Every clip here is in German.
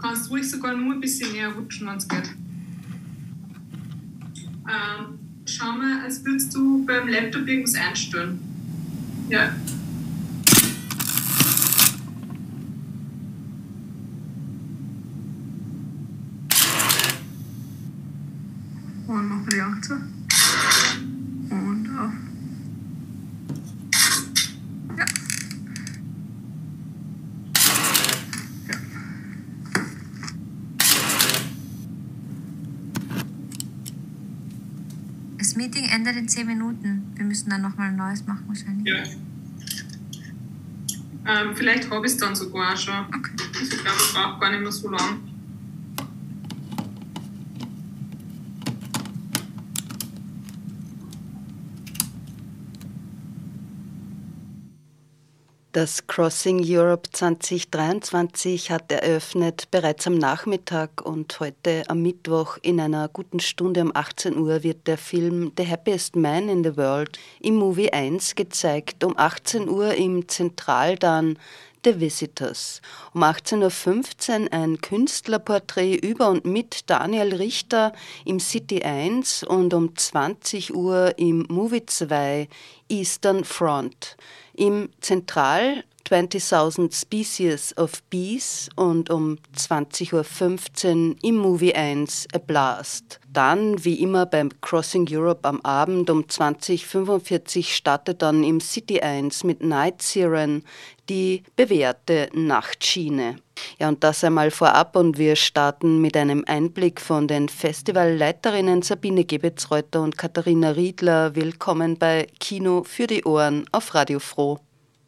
Kannst ruhig sogar nur ein bisschen näher rutschen, wenn es geht. Ähm, schau mal, als würdest du beim Laptop irgendwas einstellen. Ja. Und noch ein bisschen Angst. Und auf. Ja. Ja. Das Meeting endet in 10 Minuten. Wir müssen dann nochmal ein neues machen wahrscheinlich. Ja. Ähm, vielleicht habe ich es dann sogar schon. Okay. Also ich glaube, es braucht gar nicht mehr so lang. Das Crossing Europe 2023 hat eröffnet bereits am Nachmittag und heute am Mittwoch in einer guten Stunde um 18 Uhr wird der Film The Happiest Man in the World im Movie 1 gezeigt. Um 18 Uhr im Zentral dann The Visitors. Um 18.15 Uhr ein Künstlerporträt über und mit Daniel Richter im City 1 und um 20 Uhr im Movie 2 Eastern Front. Im Zentral 20.000 Species of Bees und um 20.15 Uhr im Movie 1 A Blast. Dann, wie immer beim Crossing Europe am Abend um 20.45 Uhr startet dann im City 1 mit Night Siren die bewährte Nachtschiene. Ja, und das einmal vorab und wir starten mit einem Einblick von den Festivalleiterinnen Sabine Gebetsreuter und Katharina Riedler. Willkommen bei Kino für die Ohren auf Radio Froh.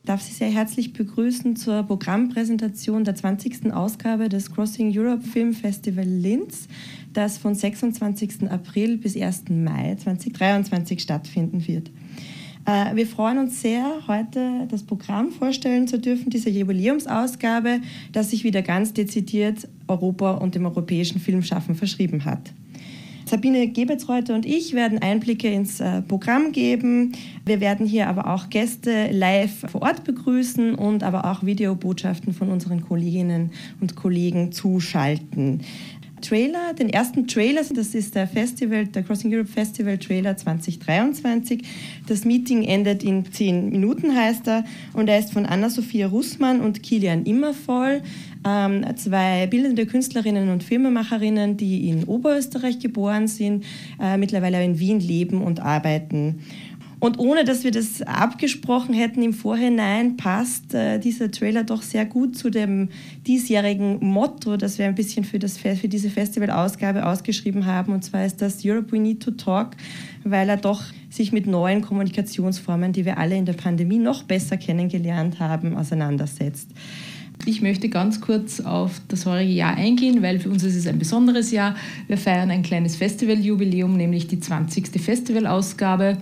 Ich darf Sie sehr herzlich begrüßen zur Programmpräsentation der 20. Ausgabe des Crossing Europe Film Festival Linz, das von 26. April bis 1. Mai 2023 stattfinden wird. Äh, wir freuen uns sehr, heute das Programm vorstellen zu dürfen, dieser Jubiläumsausgabe, das sich wieder ganz dezidiert Europa und dem europäischen Filmschaffen verschrieben hat. Sabine Gebetsreuter und ich werden Einblicke ins äh, Programm geben. Wir werden hier aber auch Gäste live vor Ort begrüßen und aber auch Videobotschaften von unseren Kolleginnen und Kollegen zuschalten. Trailer, den ersten Trailer, das ist der Festival, der Crossing Europe Festival Trailer 2023. Das Meeting endet in zehn Minuten, heißt er, und er ist von Anna-Sophia Russmann und Kilian Immervoll, ähm, zwei bildende Künstlerinnen und Filmemacherinnen, die in Oberösterreich geboren sind, äh, mittlerweile in Wien leben und arbeiten. Und ohne dass wir das abgesprochen hätten im Vorhinein, passt äh, dieser Trailer doch sehr gut zu dem diesjährigen Motto, das wir ein bisschen für, das, für diese Festivalausgabe ausgeschrieben haben. Und zwar ist das Europe We Need to Talk, weil er doch sich mit neuen Kommunikationsformen, die wir alle in der Pandemie noch besser kennengelernt haben, auseinandersetzt. Ich möchte ganz kurz auf das heurige Jahr eingehen, weil für uns ist es ein besonderes Jahr. Wir feiern ein kleines Festivaljubiläum, nämlich die 20. Festivalausgabe.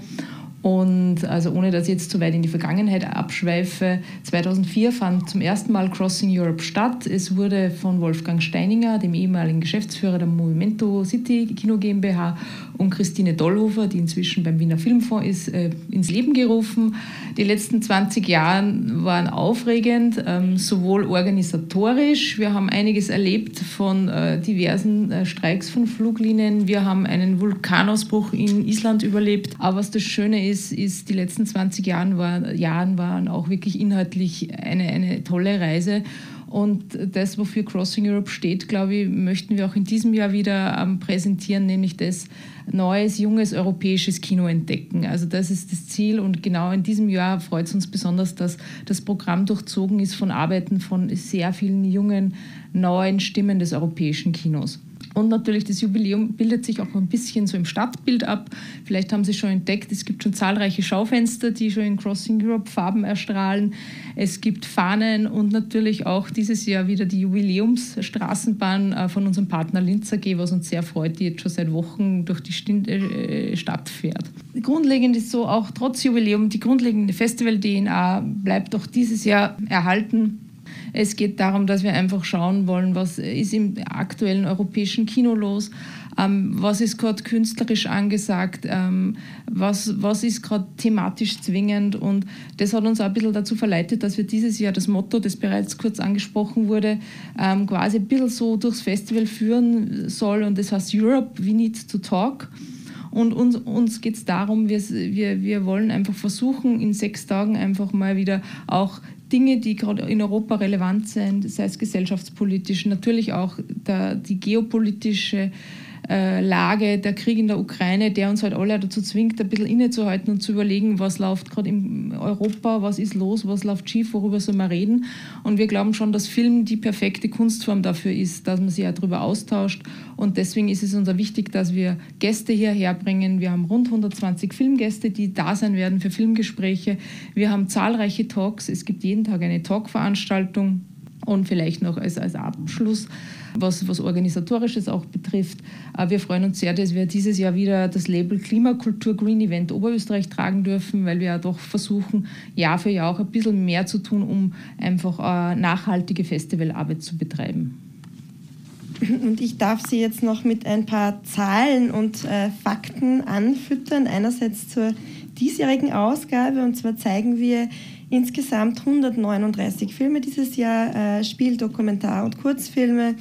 Und also ohne dass ich jetzt zu weit in die Vergangenheit abschweife, 2004 fand zum ersten Mal Crossing Europe statt. Es wurde von Wolfgang Steininger, dem ehemaligen Geschäftsführer der Movimento City Kino GmbH und Christine Dollhofer, die inzwischen beim Wiener Filmfonds ist, äh, ins Leben gerufen. Die letzten 20 Jahre waren aufregend, ähm, sowohl organisatorisch. Wir haben einiges erlebt von äh, diversen äh, Streiks von Fluglinien. Wir haben einen Vulkanausbruch in Island überlebt. Aber was das Schöne ist, ist, ist die letzten 20 Jahren war, Jahren waren auch wirklich inhaltlich eine, eine tolle Reise. Und das, wofür Crossing Europe steht, glaube ich, möchten wir auch in diesem Jahr wieder ähm, präsentieren, nämlich das neues, junges europäisches Kino entdecken. Also das ist das Ziel und genau in diesem Jahr freut es uns besonders, dass das Programm durchzogen ist von Arbeiten von sehr vielen jungen, neuen Stimmen des europäischen Kinos. Und natürlich das Jubiläum bildet sich auch ein bisschen so im Stadtbild ab. Vielleicht haben Sie schon entdeckt, es gibt schon zahlreiche Schaufenster, die schon in Crossing Europe Farben erstrahlen. Es gibt Fahnen und natürlich auch dieses Jahr wieder die Jubiläumsstraßenbahn äh, von unserem Partner Linz AG, was uns sehr freut, die jetzt schon seit Wochen durch die äh, Stadt fährt. Grundlegend ist so, auch trotz Jubiläum, die grundlegende Festival-DNA bleibt auch dieses Jahr erhalten. Es geht darum, dass wir einfach schauen wollen, was ist im aktuellen europäischen Kino los, ähm, was ist gerade künstlerisch angesagt, ähm, was, was ist gerade thematisch zwingend. Und das hat uns auch ein bisschen dazu verleitet, dass wir dieses Jahr das Motto, das bereits kurz angesprochen wurde, ähm, quasi ein bisschen so durchs Festival führen soll. Und das heißt Europe, we need to talk. Und uns, uns geht es darum, wir, wir, wir wollen einfach versuchen, in sechs Tagen einfach mal wieder auch Dinge, die gerade in Europa relevant sind, sei es gesellschaftspolitisch, natürlich auch der, die geopolitische äh, Lage, der Krieg in der Ukraine, der uns halt alle dazu zwingt, ein bisschen innezuhalten und zu überlegen, was läuft gerade in Europa, was ist los, was läuft schief, worüber soll man reden. Und wir glauben schon, dass Film die perfekte Kunstform dafür ist, dass man sich ja darüber austauscht. Und deswegen ist es uns auch wichtig, dass wir Gäste hierher bringen. Wir haben rund 120 Filmgäste, die da sein werden für Filmgespräche. Wir haben zahlreiche Talks. Es gibt jeden Tag eine Talkveranstaltung. Und vielleicht noch als, als Abschluss was, was Organisatorisches auch betrifft. Äh, wir freuen uns sehr, dass wir dieses Jahr wieder das Label Klimakultur Green Event Oberösterreich tragen dürfen, weil wir ja doch versuchen, Jahr für Jahr auch ein bisschen mehr zu tun, um einfach äh, nachhaltige Festivalarbeit zu betreiben. Und ich darf Sie jetzt noch mit ein paar Zahlen und äh, Fakten anfüttern. Einerseits zur diesjährigen Ausgabe. Und zwar zeigen wir insgesamt 139 Filme dieses Jahr, äh, Spiel, Dokumentar und Kurzfilme.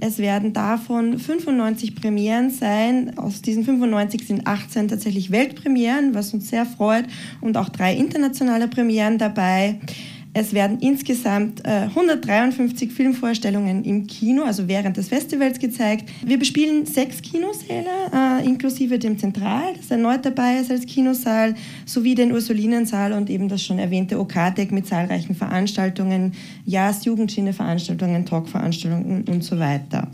Es werden davon 95 Premieren sein. Aus diesen 95 sind 18 tatsächlich Weltpremieren, was uns sehr freut, und auch drei internationale Premieren dabei. Es werden insgesamt äh, 153 Filmvorstellungen im Kino, also während des Festivals gezeigt. Wir bespielen sechs Kinosäle, äh, inklusive dem Zentral, das erneut dabei ist als Kinosaal, sowie den Ursulinensaal und eben das schon erwähnte OKTEC mit zahlreichen Veranstaltungen, Jahres-, Jugendschiene-Veranstaltungen, Talk-Veranstaltungen und so weiter.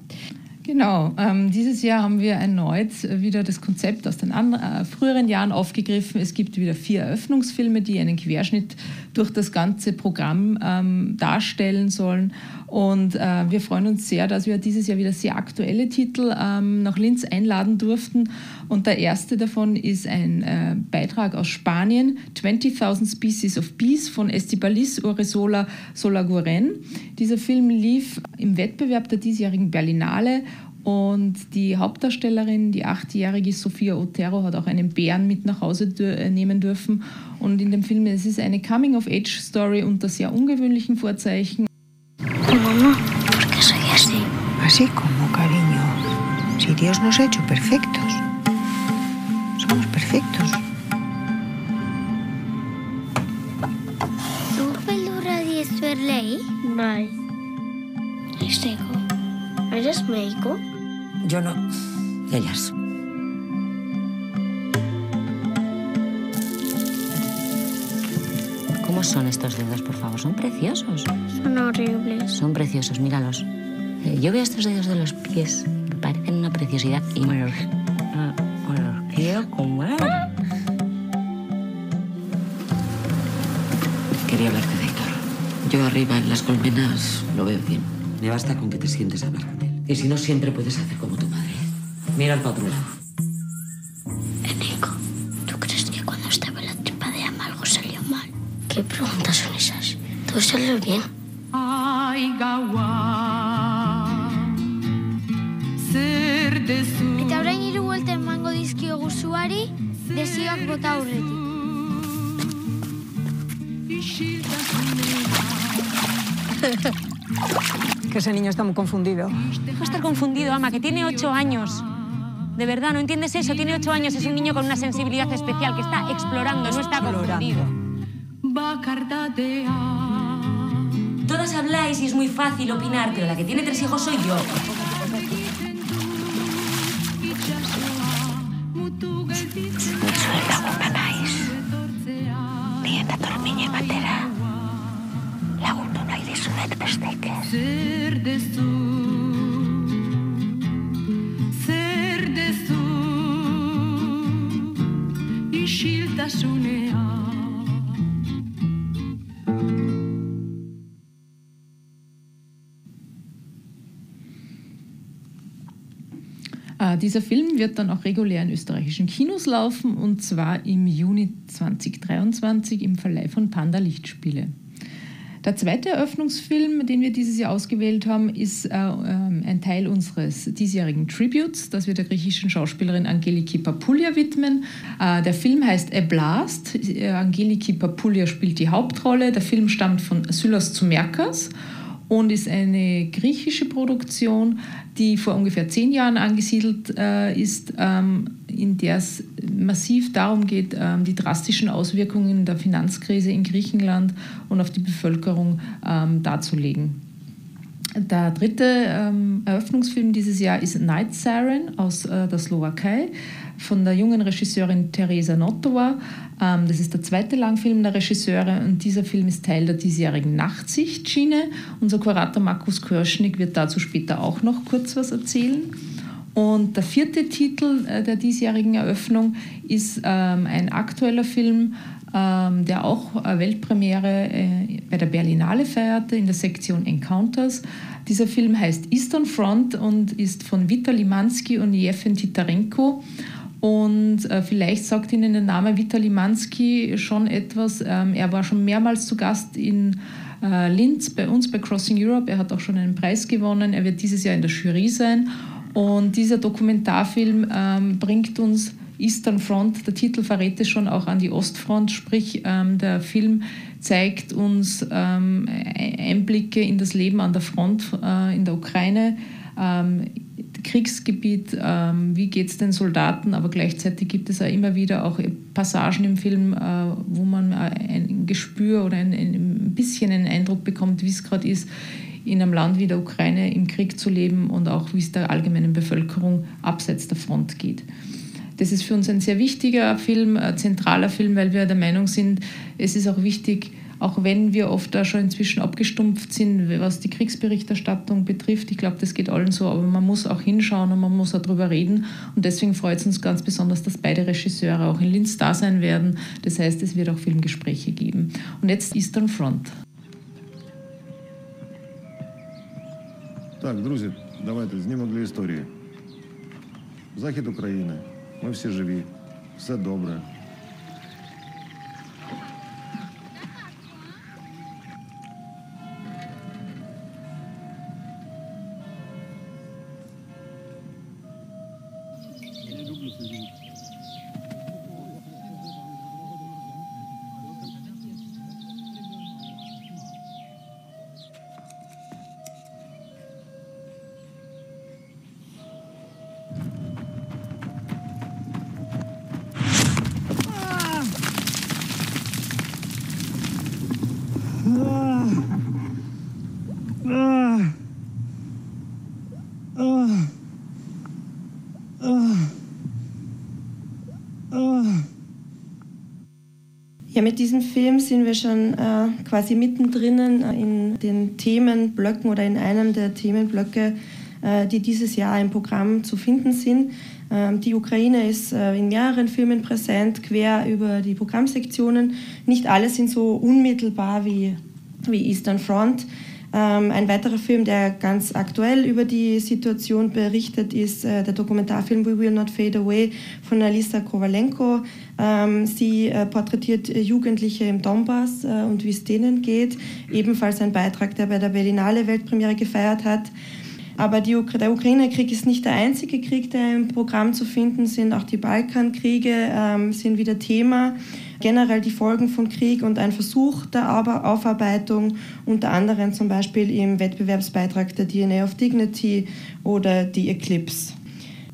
Genau, ähm, dieses Jahr haben wir erneut wieder das Konzept aus den äh, früheren Jahren aufgegriffen. Es gibt wieder vier Eröffnungsfilme, die einen Querschnitt durch das ganze Programm ähm, darstellen sollen. Und äh, wir freuen uns sehr, dass wir dieses Jahr wieder sehr aktuelle Titel ähm, nach Linz einladen durften. Und der erste davon ist ein äh, Beitrag aus Spanien, 20.000 Species of Bees von Estibalis Uresola Solaguren. Dieser Film lief im Wettbewerb der diesjährigen Berlinale und die Hauptdarstellerin, die achtjährige Sophia Otero, hat auch einen Bären mit nach Hause äh, nehmen dürfen. Und in dem Film es ist eine Coming-of-Age-Story unter sehr ungewöhnlichen Vorzeichen. mamá, porque soy así. Así como, cariño. Si Dios nos ha hecho perfectos. Somos perfectos. ¿Tú ver lei? Mai. És cego. Eres médico yo no. I ella. ¿Cómo son estos dedos, por favor? Son preciosos. Son horribles. Son preciosos, míralos. Eh, Yo veo estos dedos de los pies, me parecen una preciosidad y me los, ah, quiero comer. Quería hablarte de Héctor. Yo arriba en las colmenas lo veo bien. Me basta con que te sientes a hablar con él. Y si no, siempre puedes hacer como tu madre. Mira al otro lado. ¿Qué preguntas son esas? Todo salió bien. Eta orain hiru buelta emango dizkio guzuari, desioak bota aurretik. Que ese niño está muy confundido. Va a estar confundido, ama, que tiene ocho años. De verdad, ¿no entiendes eso? Tiene ocho años, es un niño con una sensibilidad especial que está explorando, no está confundido. Todas habláis y es muy fácil opinar, pero la que tiene tres hijos soy yo. Äh, dieser Film wird dann auch regulär in österreichischen Kinos laufen und zwar im Juni 2023 im Verleih von Panda Lichtspiele. Der zweite Eröffnungsfilm, den wir dieses Jahr ausgewählt haben, ist äh, ähm, ein Teil unseres diesjährigen Tributes, das wir der griechischen Schauspielerin Angeliki Papoulia widmen. Äh, der Film heißt A Blast. Äh, Angeliki Papoulia spielt die Hauptrolle. Der Film stammt von Sylos Tsumerkas und ist eine griechische Produktion, die vor ungefähr zehn Jahren angesiedelt äh, ist, ähm, in der es massiv darum geht, ähm, die drastischen Auswirkungen der Finanzkrise in Griechenland und auf die Bevölkerung ähm, darzulegen. Der dritte ähm, Eröffnungsfilm dieses Jahr ist Night Siren aus äh, der Slowakei von der jungen Regisseurin Teresa Notova. Ähm, das ist der zweite Langfilm der Regisseure und dieser Film ist Teil der diesjährigen Nachtsichtschiene. Unser Kurator Markus Körschnig wird dazu später auch noch kurz was erzählen. Und der vierte Titel äh, der diesjährigen Eröffnung ist ähm, ein aktueller Film, ähm, der auch Weltpremiere äh, bei der Berlinale feierte in der Sektion Encounters. Dieser Film heißt Eastern Front und ist von Vitali Mansky und Jefen Titarenko und äh, vielleicht sagt Ihnen der Name Vitali Mansky schon etwas. Ähm, er war schon mehrmals zu Gast in äh, Linz bei uns bei Crossing Europe. Er hat auch schon einen Preis gewonnen. Er wird dieses Jahr in der Jury sein. Und dieser Dokumentarfilm ähm, bringt uns Eastern Front, der Titel verrät es schon auch an die Ostfront, sprich ähm, der Film zeigt uns ähm, Einblicke in das Leben an der Front äh, in der Ukraine. Ähm, Kriegsgebiet, ähm, wie geht es den Soldaten, aber gleichzeitig gibt es auch immer wieder auch Passagen im Film, äh, wo man ein Gespür oder ein, ein bisschen einen Eindruck bekommt, wie es gerade ist, in einem Land wie der Ukraine im Krieg zu leben und auch wie es der allgemeinen Bevölkerung abseits der Front geht. Das ist für uns ein sehr wichtiger Film, ein zentraler Film, weil wir der Meinung sind, es ist auch wichtig, auch wenn wir oft da schon inzwischen abgestumpft sind, was die Kriegsberichterstattung betrifft. Ich glaube, das geht allen so, aber man muss auch hinschauen und man muss auch darüber reden. Und deswegen freut es uns ganz besonders, dass beide Regisseure auch in Linz da sein werden. Das heißt, es wird auch Filmgespräche geben. Und jetzt Eastern Front. Так, друзі, давайте знімок для історії. Захід України. Ми всі живі, все добре. Mit diesem Film sind wir schon äh, quasi mittendrin äh, in den Themenblöcken oder in einem der Themenblöcke, äh, die dieses Jahr im Programm zu finden sind. Ähm, die Ukraine ist äh, in mehreren Filmen präsent, quer über die Programmsektionen. Nicht alle sind so unmittelbar wie, wie Eastern Front. Ähm, ein weiterer Film, der ganz aktuell über die Situation berichtet, ist äh, der Dokumentarfilm We Will Not Fade Away von Alisa Kovalenko. Ähm, sie äh, porträtiert Jugendliche im Donbass äh, und wie es denen geht. Ebenfalls ein Beitrag, der bei der Berlinale Weltpremiere gefeiert hat. Aber die, der Ukraine-Krieg ist nicht der einzige Krieg, der im Programm zu finden sind. Auch die Balkankriege ähm, sind wieder Thema generell die Folgen von Krieg und ein Versuch der Aufarbeitung, unter anderem zum Beispiel im Wettbewerbsbeitrag der DNA of Dignity oder die Eclipse.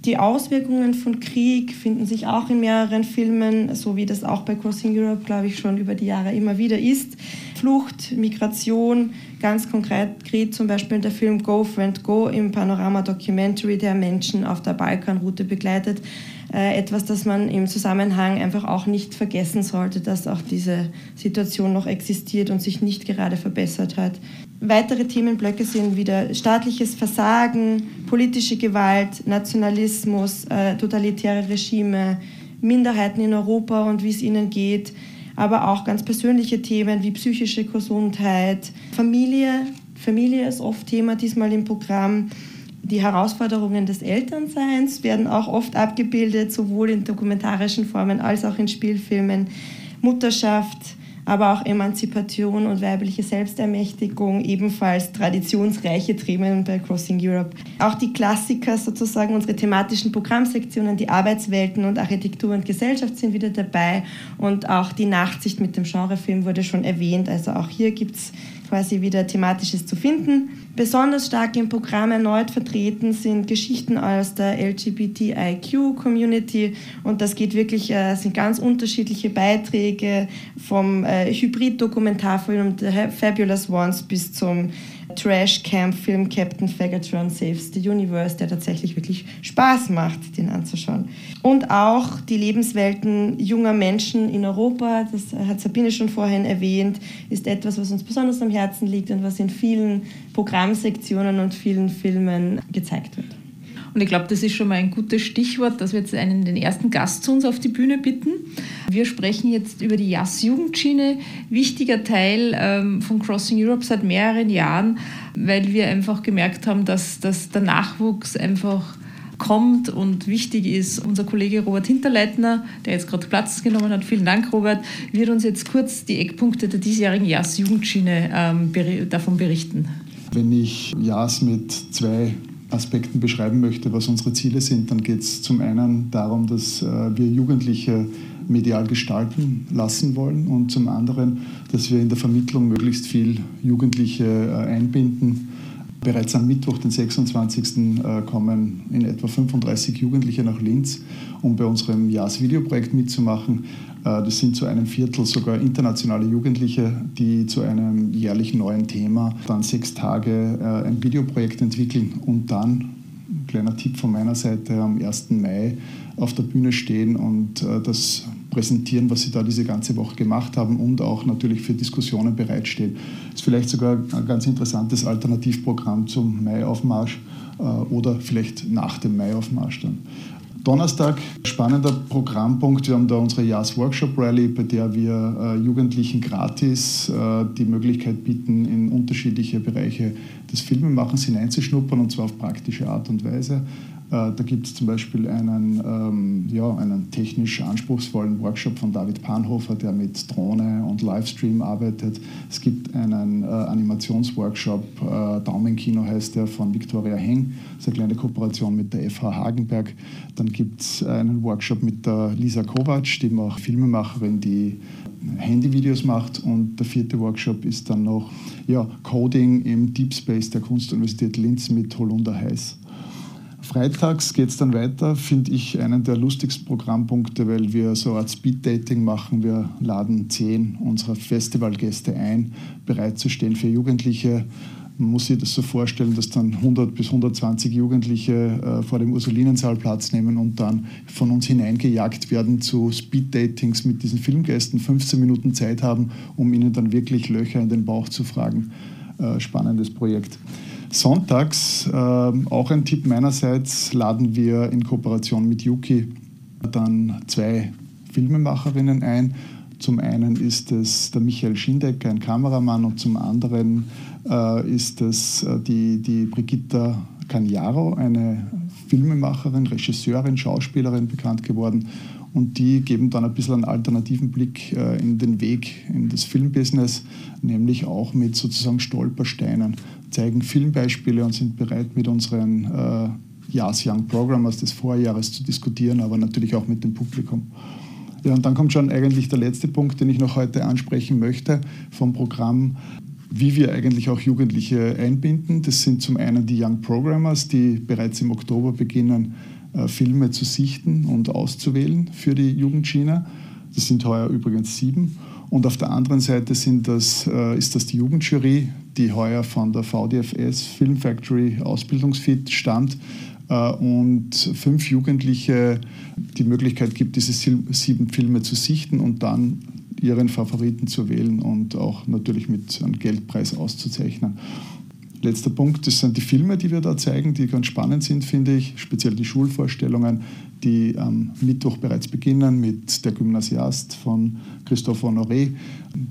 Die Auswirkungen von Krieg finden sich auch in mehreren Filmen, so wie das auch bei Crossing Europe, glaube ich, schon über die Jahre immer wieder ist. Flucht, Migration, ganz konkret zum Beispiel der Film Go Friend Go im Panorama Documentary, der Menschen auf der Balkanroute begleitet. Äh, etwas, das man im Zusammenhang einfach auch nicht vergessen sollte, dass auch diese Situation noch existiert und sich nicht gerade verbessert hat. Weitere Themenblöcke sind wieder staatliches Versagen, politische Gewalt, Nationalismus, äh, totalitäre Regime, Minderheiten in Europa und wie es ihnen geht, aber auch ganz persönliche Themen wie psychische Gesundheit, Familie. Familie ist oft Thema diesmal im Programm. Die Herausforderungen des Elternseins werden auch oft abgebildet, sowohl in dokumentarischen Formen als auch in Spielfilmen. Mutterschaft, aber auch Emanzipation und weibliche Selbstermächtigung, ebenfalls traditionsreiche Themen bei Crossing Europe. Auch die Klassiker sozusagen, unsere thematischen Programmsektionen, die Arbeitswelten und Architektur und Gesellschaft sind wieder dabei und auch die Nachtsicht mit dem Genrefilm wurde schon erwähnt. Also auch hier gibt es quasi wieder thematisches zu finden. Besonders stark im Programm erneut vertreten sind Geschichten aus der LGBTIQ-Community und das geht wirklich, äh, sind ganz unterschiedliche Beiträge vom äh, Hybrid-Dokumentarfilm The Fabulous Ones bis zum Trash-Camp-Film Captain Fagatron Saves the Universe, der tatsächlich wirklich Spaß macht, den anzuschauen. Und auch die Lebenswelten junger Menschen in Europa, das hat Sabine schon vorhin erwähnt, ist etwas, was uns besonders am Herzen liegt und was in vielen Programmsektionen und vielen Filmen gezeigt wird. Und ich glaube, das ist schon mal ein gutes Stichwort, dass wir jetzt einen, den ersten Gast zu uns auf die Bühne bitten. Wir sprechen jetzt über die JAS-Jugendschiene, wichtiger Teil ähm, von Crossing Europe seit mehreren Jahren, weil wir einfach gemerkt haben, dass, dass der Nachwuchs einfach kommt und wichtig ist. Unser Kollege Robert Hinterleitner, der jetzt gerade Platz genommen hat, vielen Dank Robert, wird uns jetzt kurz die Eckpunkte der diesjährigen JAS-Jugendschiene ähm, davon berichten. Wenn ich JAS mit zwei Aspekten beschreiben möchte, was unsere Ziele sind, dann geht es zum einen darum, dass äh, wir Jugendliche medial gestalten lassen wollen und zum anderen, dass wir in der Vermittlung möglichst viel Jugendliche äh, einbinden. Bereits am Mittwoch, den 26. Äh, kommen in etwa 35 Jugendliche nach Linz, um bei unserem JAS-Videoprojekt mitzumachen. Äh, das sind zu einem Viertel sogar internationale Jugendliche, die zu einem jährlich neuen Thema dann sechs Tage äh, ein Videoprojekt entwickeln und dann, ein kleiner Tipp von meiner Seite, am 1. Mai auf der Bühne stehen und äh, das präsentieren, was sie da diese ganze Woche gemacht haben und auch natürlich für Diskussionen bereitstehen. Das ist vielleicht sogar ein ganz interessantes Alternativprogramm zum Maiaufmarsch oder vielleicht nach dem Maiaufmarsch dann. Donnerstag, spannender Programmpunkt. Wir haben da unsere Jahres Workshop Rally, bei der wir äh, Jugendlichen gratis äh, die Möglichkeit bieten, in unterschiedliche Bereiche des Filmemachens hineinzuschnuppern und zwar auf praktische Art und Weise. Äh, da gibt es zum Beispiel einen, ähm, ja, einen technisch anspruchsvollen Workshop von David Panhofer, der mit Drohne und Livestream arbeitet. Es gibt einen äh, Animationsworkshop, äh, Daumenkino heißt der, von Viktoria Heng. Das ist eine kleine Kooperation mit der FH Hagenberg. Dann gibt es einen Workshop mit der Lisa Kovac, die auch Filmemacherin, die Handyvideos macht. Und der vierte Workshop ist dann noch ja, Coding im Deep Space der Kunstuniversität Linz mit Holunder Heiß. Freitags geht es dann weiter, finde ich einen der lustigsten Programmpunkte, weil wir so eine Art Speed-Dating machen. Wir laden zehn unserer Festivalgäste ein, bereit zu stehen für Jugendliche. Man muss sich das so vorstellen, dass dann 100 bis 120 Jugendliche äh, vor dem Ursulinensaal Platz nehmen und dann von uns hineingejagt werden zu Speed-Datings mit diesen Filmgästen, 15 Minuten Zeit haben, um ihnen dann wirklich Löcher in den Bauch zu fragen. Äh, spannendes Projekt. Sonntags, äh, auch ein Tipp meinerseits, laden wir in Kooperation mit Yuki dann zwei Filmemacherinnen ein. Zum einen ist es der Michael Schindecker, ein Kameramann, und zum anderen äh, ist es äh, die, die Brigitta Cagnaro, eine Filmemacherin, Regisseurin, Schauspielerin bekannt geworden. Und die geben dann ein bisschen einen alternativen Blick äh, in den Weg in das Filmbusiness, nämlich auch mit sozusagen Stolpersteinen zeigen Filmbeispiele und sind bereit, mit unseren äh, Yas Young Programmers des Vorjahres zu diskutieren, aber natürlich auch mit dem Publikum. Ja, und dann kommt schon eigentlich der letzte Punkt, den ich noch heute ansprechen möchte vom Programm, wie wir eigentlich auch Jugendliche einbinden. Das sind zum einen die Young Programmers, die bereits im Oktober beginnen, äh, Filme zu sichten und auszuwählen für die Jugendschiene. Das sind heuer übrigens sieben. Und auf der anderen Seite sind das, äh, ist das die Jugendjury, die heuer von der VDFS Film Factory Ausbildungsfit stammt äh, und fünf Jugendliche die Möglichkeit gibt, diese sieben Filme zu sichten und dann ihren Favoriten zu wählen und auch natürlich mit einem Geldpreis auszuzeichnen. Letzter Punkt, das sind die Filme, die wir da zeigen, die ganz spannend sind, finde ich, speziell die Schulvorstellungen, die am Mittwoch bereits beginnen mit Der Gymnasiast von Christophe Honoré.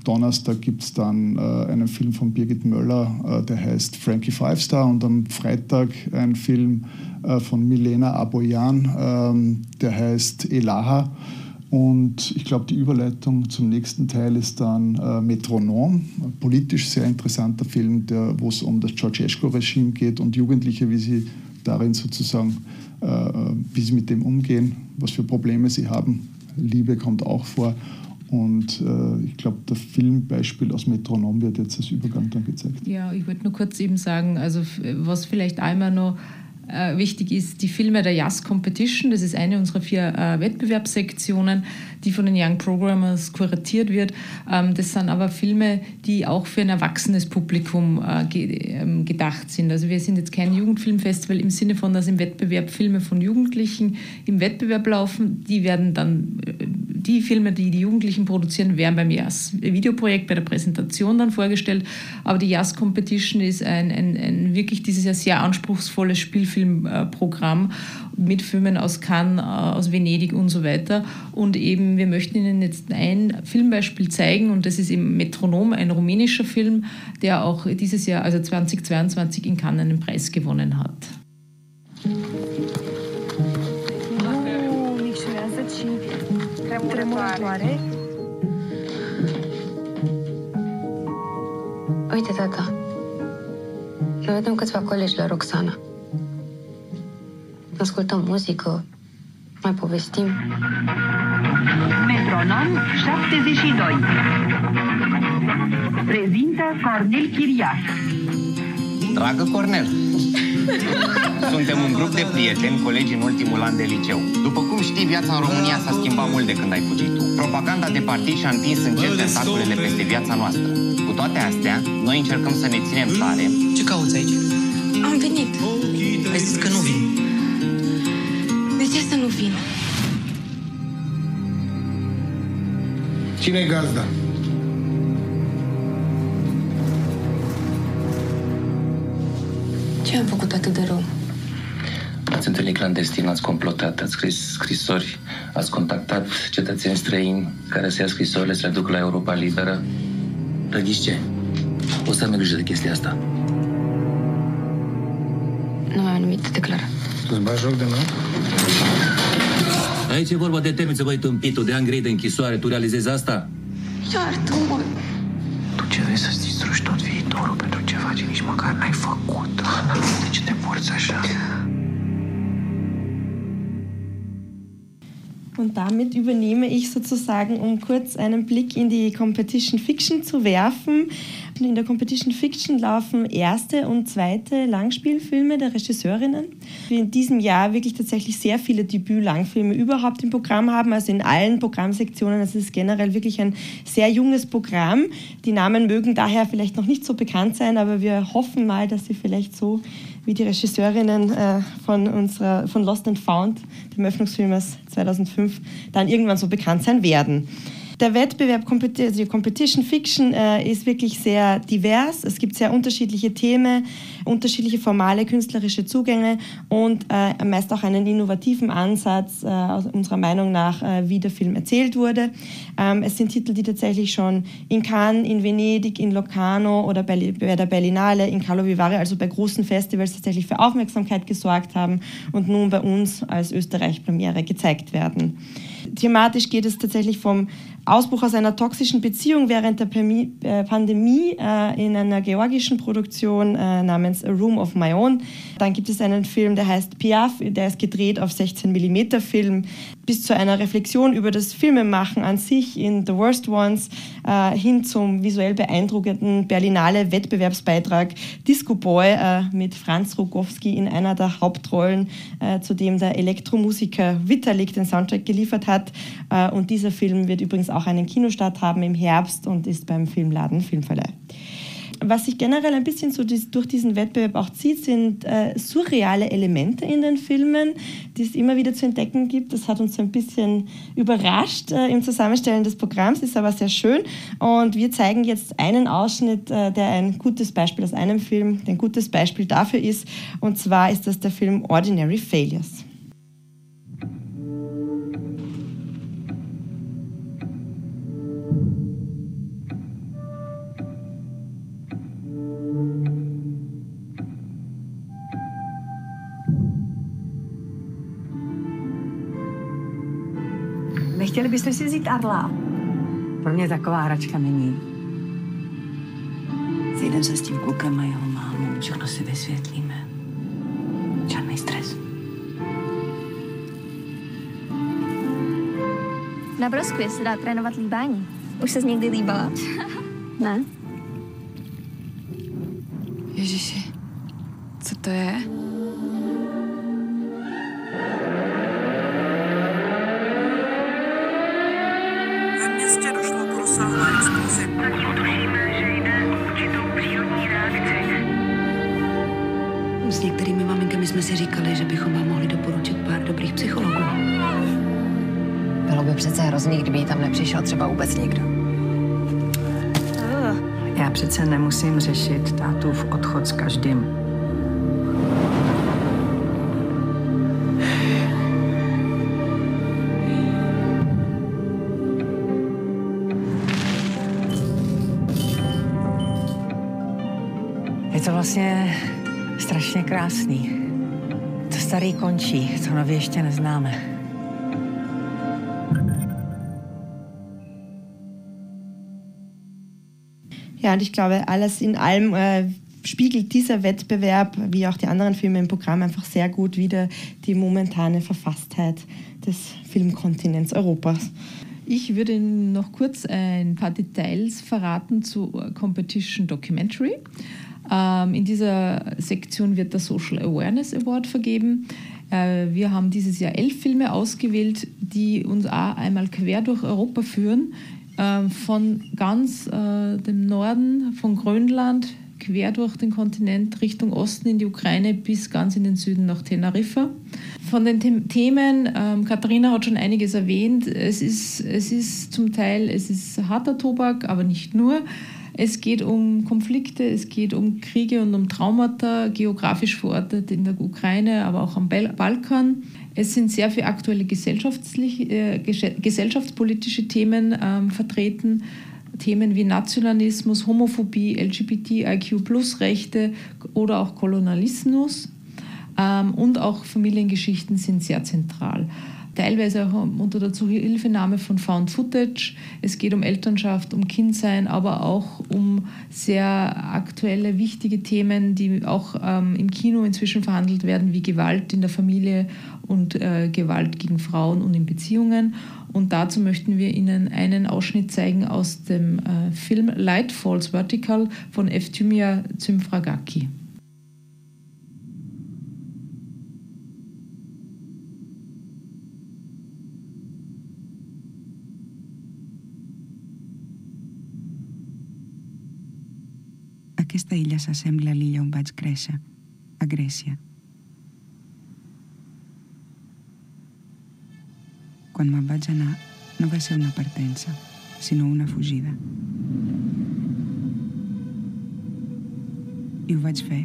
Donnerstag gibt es dann äh, einen Film von Birgit Möller, äh, der heißt Frankie Five Star und am Freitag ein Film äh, von Milena Aboyan, ähm, der heißt Elaha. Und ich glaube, die Überleitung zum nächsten Teil ist dann äh, Metronom, ein politisch sehr interessanter Film, wo es um das Ceausescu-Regime geht und Jugendliche, wie sie darin sozusagen, wie sie mit dem umgehen, was für Probleme sie haben. Liebe kommt auch vor. Und äh, ich glaube, das Filmbeispiel aus Metronom wird jetzt als Übergang dann gezeigt. Ja, ich wollte nur kurz eben sagen, also was vielleicht einmal noch äh, wichtig ist, die Filme der Jazz Competition. Das ist eine unserer vier äh, Wettbewerbssektionen, die von den Young Programmers kuratiert wird. Ähm, das sind aber Filme, die auch für ein erwachsenes Publikum äh, ge ähm, gedacht sind. Also wir sind jetzt kein Jugendfilmfestival im Sinne von, dass im Wettbewerb Filme von Jugendlichen im Wettbewerb laufen. Die werden dann äh, die Filme, die die Jugendlichen produzieren, werden beim JAS-Videoprojekt bei der Präsentation dann vorgestellt. Aber die JAS Competition ist ein, ein, ein wirklich dieses Jahr sehr anspruchsvolles Spielfilmprogramm mit Filmen aus Cannes, äh, aus Venedig und so weiter. Und eben, wir möchten Ihnen jetzt ein Filmbeispiel zeigen und das ist eben Metronom, ein rumänischer Film, der auch dieses Jahr, also 2022 in Cannes einen Preis gewonnen hat. Tremurătoare. Uite, tata. Noi vedem câțiva colegi la Roxana. Ascultăm muzică, mai povestim. Metronom 72 Prezintă Cornel Chiriac Dragă Cornel, suntem un grup de prieteni, colegi în ultimul an de liceu. După cum știi, viața în România s-a schimbat mult de când ai fugit tu. Propaganda de partid și-a întins încet tentaculele peste viața noastră. Cu toate astea, noi încercăm să ne ținem tare. Ce cauți aici? Am venit. Ai zis că nu vin. De ce să nu vin? Cine-i gazda? Ce am făcut atât de rău? Ați întâlnit clandestin, ați complotat, ați scris scrisori, ați contactat cetățeni străini care să ia scrisorile să le duc la Europa Liberă. Răghiți ce? O să am grijă de chestia asta. Nu mai am nimic de declarat. Îți bagi joc de noi? Aici e vorba de temniță, băi, tâmpitul, de ani grei de închisoare. Tu realizezi asta? Iartă-mă! Und damit übernehme ich sozusagen, um kurz einen Blick in die Competition Fiction zu werfen. In der Competition Fiction laufen erste und zweite Langspielfilme der Regisseurinnen. Wir in diesem Jahr wirklich tatsächlich sehr viele Debüt-Langfilme überhaupt im Programm haben, also in allen Programmsektionen. Es ist generell wirklich ein sehr junges Programm. Die Namen mögen daher vielleicht noch nicht so bekannt sein, aber wir hoffen mal, dass sie vielleicht so wie die Regisseurinnen äh, von, unserer, von Lost and Found, dem Öffnungsfilm aus 2005, dann irgendwann so bekannt sein werden. Der Wettbewerb, die Competition Fiction, äh, ist wirklich sehr divers. Es gibt sehr unterschiedliche Themen, unterschiedliche formale künstlerische Zugänge und äh, meist auch einen innovativen Ansatz, äh, unserer Meinung nach, äh, wie der Film erzählt wurde. Ähm, es sind Titel, die tatsächlich schon in Cannes, in Venedig, in Locarno oder bei der Berlinale, in Carlo Vivare, also bei großen Festivals tatsächlich für Aufmerksamkeit gesorgt haben und nun bei uns als Österreich-Premiere gezeigt werden. Thematisch geht es tatsächlich vom Ausbruch aus einer toxischen Beziehung während der äh, Pandemie äh, in einer georgischen Produktion äh, namens A Room of My Own. Dann gibt es einen Film, der heißt Piaf, der ist gedreht auf 16 mm Film, bis zu einer Reflexion über das Filmemachen an sich in The Worst Ones hin zum visuell beeindruckenden Berlinale Wettbewerbsbeitrag Disco Boy mit Franz Rogowski in einer der Hauptrollen, zu dem der Elektromusiker Vitalik den Soundtrack geliefert hat. Und dieser Film wird übrigens auch einen Kinostart haben im Herbst und ist beim Filmladen Filmverleih. Was sich generell ein bisschen so durch diesen Wettbewerb auch zieht, sind äh, surreale Elemente in den Filmen, die es immer wieder zu entdecken gibt. Das hat uns ein bisschen überrascht äh, im Zusammenstellen des Programms, ist aber sehr schön. Und wir zeigen jetzt einen Ausschnitt, äh, der ein gutes Beispiel aus einem Film, ein gutes Beispiel dafür ist. Und zwar ist das der Film Ordinary Failures. Nechtěli byste si vzít Arla? Pro mě taková hračka není. Sejdem se s tím klukem a jeho mámou, všechno si vysvětlíme. Žádný stres. Na broskvě se dá trénovat líbání. Už se někdy líbala? ne? Ježiši, co to je? Jsme si říkali, že bychom vám mohli doporučit pár dobrých psychologů. Bylo by přece hrozný, kdyby tam nepřišel třeba vůbec nikdo. Já přece nemusím řešit tátův odchod s každým. Je to vlastně strašně krásný. Starý končí, to nově ještě neznáme. Ja, und ich glaube, alles in allem äh, spiegelt dieser Wettbewerb, wie auch die anderen Filme im Programm, einfach sehr gut wieder die momentane Verfasstheit des Filmkontinents Europas. Ich würde noch kurz ein paar Details verraten zu Competition Documentary. Ähm, in dieser Sektion wird der Social Awareness Award vergeben. Äh, wir haben dieses Jahr elf Filme ausgewählt, die uns auch einmal quer durch Europa führen. Äh, von ganz äh, dem Norden, von Grönland, quer durch den Kontinent Richtung Osten in die Ukraine bis ganz in den Süden nach Teneriffa. Von den The Themen, ähm, Katharina hat schon einiges erwähnt, es ist, es ist zum Teil, es ist harter Tobak, aber nicht nur. Es geht um Konflikte, es geht um Kriege und um Traumata, geografisch verortet in der Ukraine, aber auch am Bal Balkan. Es sind sehr viele aktuelle gesellschaftliche, äh, gesellschaftspolitische Themen ähm, vertreten. Themen wie Nationalismus, Homophobie, LGBTIQ-Plus-Rechte oder auch Kolonialismus. Ähm, und auch Familiengeschichten sind sehr zentral. Teilweise auch unter der Zuhilfenahme von Found Footage. Es geht um Elternschaft, um Kindsein, aber auch um sehr aktuelle, wichtige Themen, die auch ähm, im Kino inzwischen verhandelt werden, wie Gewalt in der Familie und äh, Gewalt gegen Frauen und in Beziehungen. Und dazu möchten wir Ihnen einen Ausschnitt zeigen aus dem äh, Film Light Falls Vertical von Eftymia Zymfragaki. Aquesta illa s'assembla a l'illa on vaig créixer, a Grècia. Quan me'n vaig anar, no va ser una partença, sinó una fugida. I ho vaig fer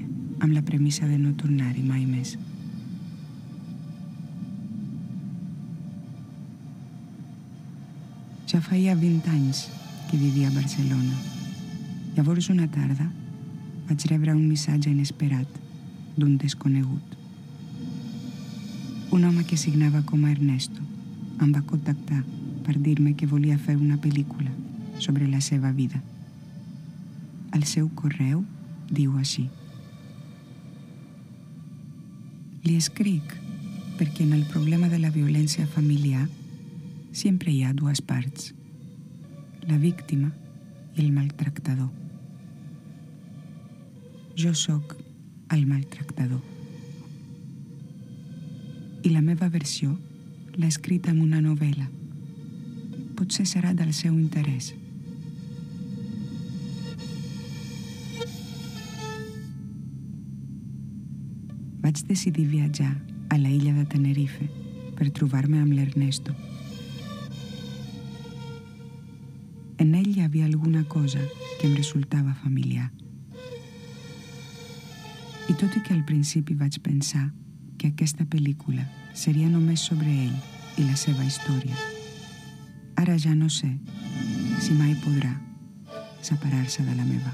amb la premissa de no tornar-hi mai més. Ja feia 20 anys que vivia a Barcelona. Llavors una tarda vaig rebre un missatge inesperat d'un desconegut. Un home que signava com a Ernesto em va contactar per dir-me que volia fer una pel·lícula sobre la seva vida. El seu correu diu així. Li escric perquè en el problema de la violència familiar sempre hi ha dues parts, la víctima i el maltractador. Jo sóc el maltractador. I la meva versió l'ha escrita en una novel·la. Potser serà del seu interès. Vaig decidir viatjar a la illa de Tenerife per trobar-me amb l'Ernesto. En ell hi havia alguna cosa que em resultava familiar. I tot i que al principi vaig pensar que aquesta pel·lícula seria només sobre ell i la seva història, ara ja no sé si mai podrà separar-se de la meva.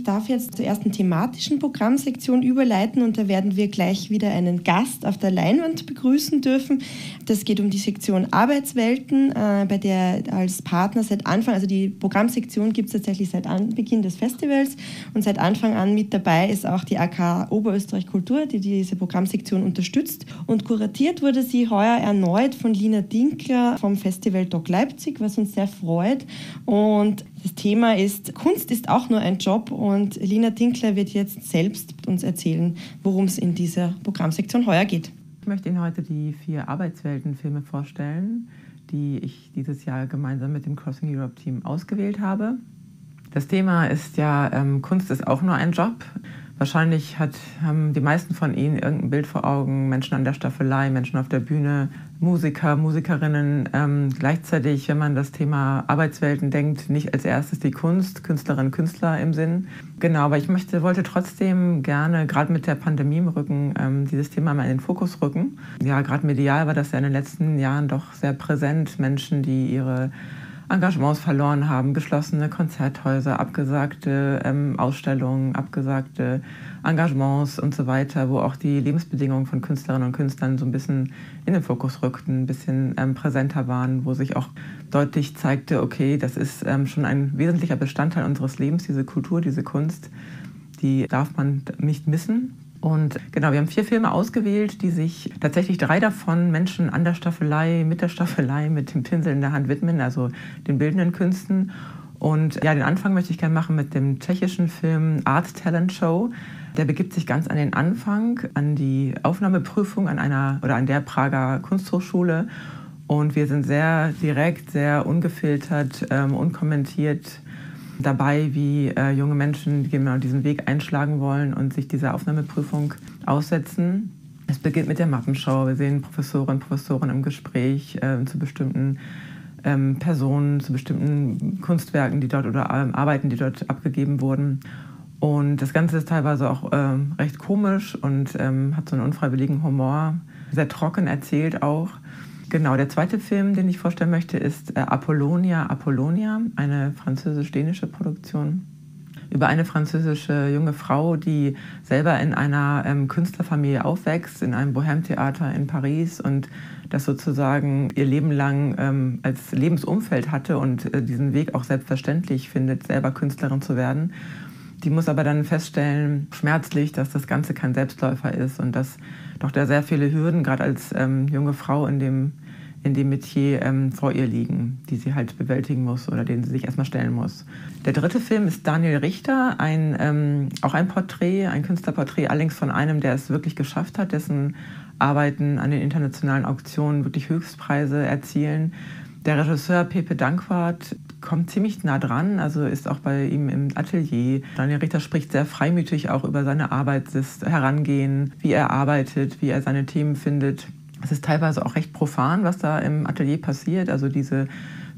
Ich darf jetzt zur ersten thematischen Programmsektion überleiten und da werden wir gleich wieder einen Gast auf der Leinwand begrüßen dürfen. Das geht um die Sektion Arbeitswelten, äh, bei der als Partner seit Anfang, also die Programmsektion gibt es tatsächlich seit Anbeginn des Festivals und seit Anfang an mit dabei ist auch die AK Oberösterreich Kultur, die diese Programmsektion unterstützt. Und kuratiert wurde sie heuer erneut von Lina Dinkler vom Festival Doc Leipzig, was uns sehr freut. Und das Thema ist, Kunst ist auch nur ein Job und Lina Dinkler wird jetzt selbst uns erzählen, worum es in dieser Programmsektion heuer geht. Ich möchte Ihnen heute die vier Arbeitswelten-Filme vorstellen, die ich dieses Jahr gemeinsam mit dem Crossing Europe Team ausgewählt habe. Das Thema ist ja, ähm, Kunst ist auch nur ein Job. Wahrscheinlich hat, haben die meisten von Ihnen irgendein Bild vor Augen, Menschen an der Staffelei, Menschen auf der Bühne, Musiker, Musikerinnen. Ähm, gleichzeitig, wenn man das Thema Arbeitswelten denkt, nicht als erstes die Kunst, Künstlerinnen, Künstler im Sinn. Genau, aber ich möchte, wollte trotzdem gerne, gerade mit der Pandemie im Rücken, ähm, dieses Thema mal in den Fokus rücken. Ja, gerade medial war das ja in den letzten Jahren doch sehr präsent. Menschen, die ihre Engagements verloren haben, geschlossene Konzerthäuser, abgesagte ähm, Ausstellungen, abgesagte Engagements und so weiter, wo auch die Lebensbedingungen von Künstlerinnen und Künstlern so ein bisschen in den Fokus rückten, ein bisschen ähm, präsenter waren, wo sich auch deutlich zeigte, okay, das ist ähm, schon ein wesentlicher Bestandteil unseres Lebens, diese Kultur, diese Kunst, die darf man nicht missen. Und genau, wir haben vier Filme ausgewählt, die sich tatsächlich drei davon Menschen an der Staffelei, mit der Staffelei, mit dem Pinsel in der Hand widmen, also den bildenden Künsten. Und ja, den Anfang möchte ich gerne machen mit dem tschechischen Film Art Talent Show. Der begibt sich ganz an den Anfang, an die Aufnahmeprüfung an einer oder an der Prager Kunsthochschule. Und wir sind sehr direkt, sehr ungefiltert, ähm, unkommentiert dabei, wie äh, junge Menschen genau diesen Weg einschlagen wollen und sich dieser Aufnahmeprüfung aussetzen. Es beginnt mit der Mappenshow. Wir sehen Professorinnen und Professoren im Gespräch äh, zu bestimmten ähm, Personen, zu bestimmten Kunstwerken, die dort oder ähm, Arbeiten, die dort abgegeben wurden. Und das Ganze ist teilweise auch ähm, recht komisch und ähm, hat so einen unfreiwilligen Humor, sehr trocken erzählt auch. Genau, der zweite Film, den ich vorstellen möchte, ist äh, Apollonia Apollonia, eine französisch-dänische Produktion über eine französische junge Frau, die selber in einer ähm, Künstlerfamilie aufwächst, in einem Bohème-Theater in Paris und das sozusagen ihr Leben lang ähm, als Lebensumfeld hatte und äh, diesen Weg auch selbstverständlich findet, selber Künstlerin zu werden. Die muss aber dann feststellen, schmerzlich, dass das Ganze kein Selbstläufer ist und dass doch da sehr viele Hürden, gerade als ähm, junge Frau in dem, in dem Metier ähm, vor ihr liegen, die sie halt bewältigen muss oder denen sie sich erstmal stellen muss. Der dritte Film ist Daniel Richter, ein, ähm, auch ein Porträt, ein Künstlerporträt, allerdings von einem, der es wirklich geschafft hat, dessen Arbeiten an den internationalen Auktionen wirklich Höchstpreise erzielen. Der Regisseur Pepe Dankwart kommt ziemlich nah dran, also ist auch bei ihm im Atelier. Daniel Richter spricht sehr freimütig auch über seine Arbeit, das Herangehen, wie er arbeitet, wie er seine Themen findet. Es ist teilweise auch recht profan, was da im Atelier passiert, also diese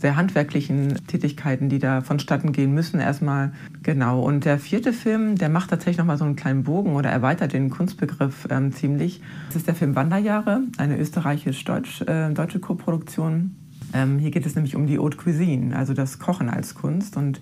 sehr handwerklichen Tätigkeiten, die da vonstatten gehen müssen erstmal. Genau. Und der vierte Film, der macht tatsächlich nochmal so einen kleinen Bogen oder erweitert den Kunstbegriff ähm, ziemlich. Das ist der Film Wanderjahre, eine österreichisch-deutsche äh, Koproduktion ähm, hier geht es nämlich um die Haute Cuisine, also das Kochen als Kunst. Und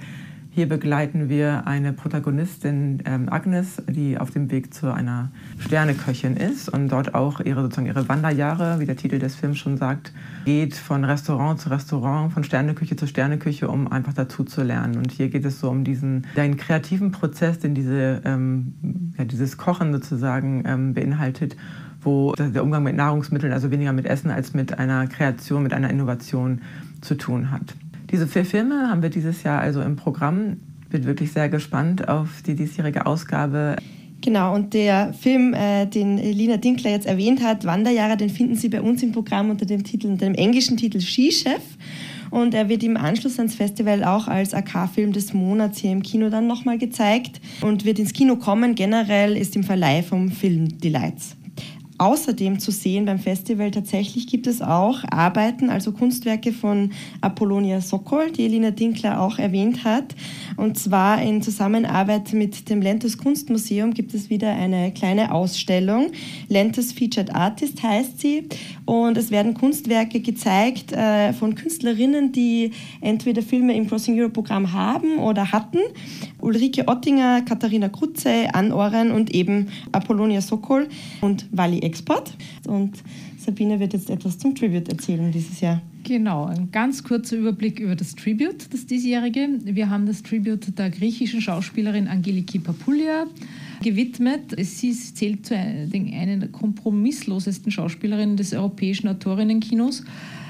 hier begleiten wir eine Protagonistin, ähm, Agnes, die auf dem Weg zu einer Sterneköchin ist und dort auch ihre, sozusagen ihre Wanderjahre, wie der Titel des Films schon sagt, geht von Restaurant zu Restaurant, von Sterneküche zu Sterneküche, um einfach dazu zu lernen. Und hier geht es so um diesen den kreativen Prozess, den diese, ähm, ja, dieses Kochen sozusagen ähm, beinhaltet wo der Umgang mit Nahrungsmitteln, also weniger mit Essen als mit einer Kreation, mit einer Innovation zu tun hat. Diese vier Filme haben wir dieses Jahr also im Programm. Bin wirklich sehr gespannt auf die diesjährige Ausgabe. Genau, und der Film, äh, den Lina Dinkler jetzt erwähnt hat, Wanderjahre, den finden Sie bei uns im Programm unter dem Titel, unter dem englischen Titel Skichef. Und er wird im Anschluss ans Festival auch als AK-Film des Monats hier im Kino dann nochmal gezeigt und wird ins Kino kommen. Generell ist im Verleih vom Film Delights außerdem zu sehen beim Festival. Tatsächlich gibt es auch Arbeiten, also Kunstwerke von Apollonia Sokol, die Elina Dinkler auch erwähnt hat. Und zwar in Zusammenarbeit mit dem Lentes Kunstmuseum gibt es wieder eine kleine Ausstellung. Lentes Featured Artist heißt sie. Und es werden Kunstwerke gezeigt äh, von Künstlerinnen, die entweder Filme im Crossing Europe Programm haben oder hatten Ulrike Ottinger, Katharina Krutze, Ann Oren und eben Apollonia Sokol und Wally Export. Und Sabine wird jetzt etwas zum Tribute erzählen dieses Jahr. Genau, ein ganz kurzer Überblick über das Tribute, das diesjährige. Wir haben das Tribute der griechischen Schauspielerin Angeliki Papoulia gewidmet. Sie zählt zu einer der kompromisslosesten Schauspielerinnen des europäischen Autorinnenkinos.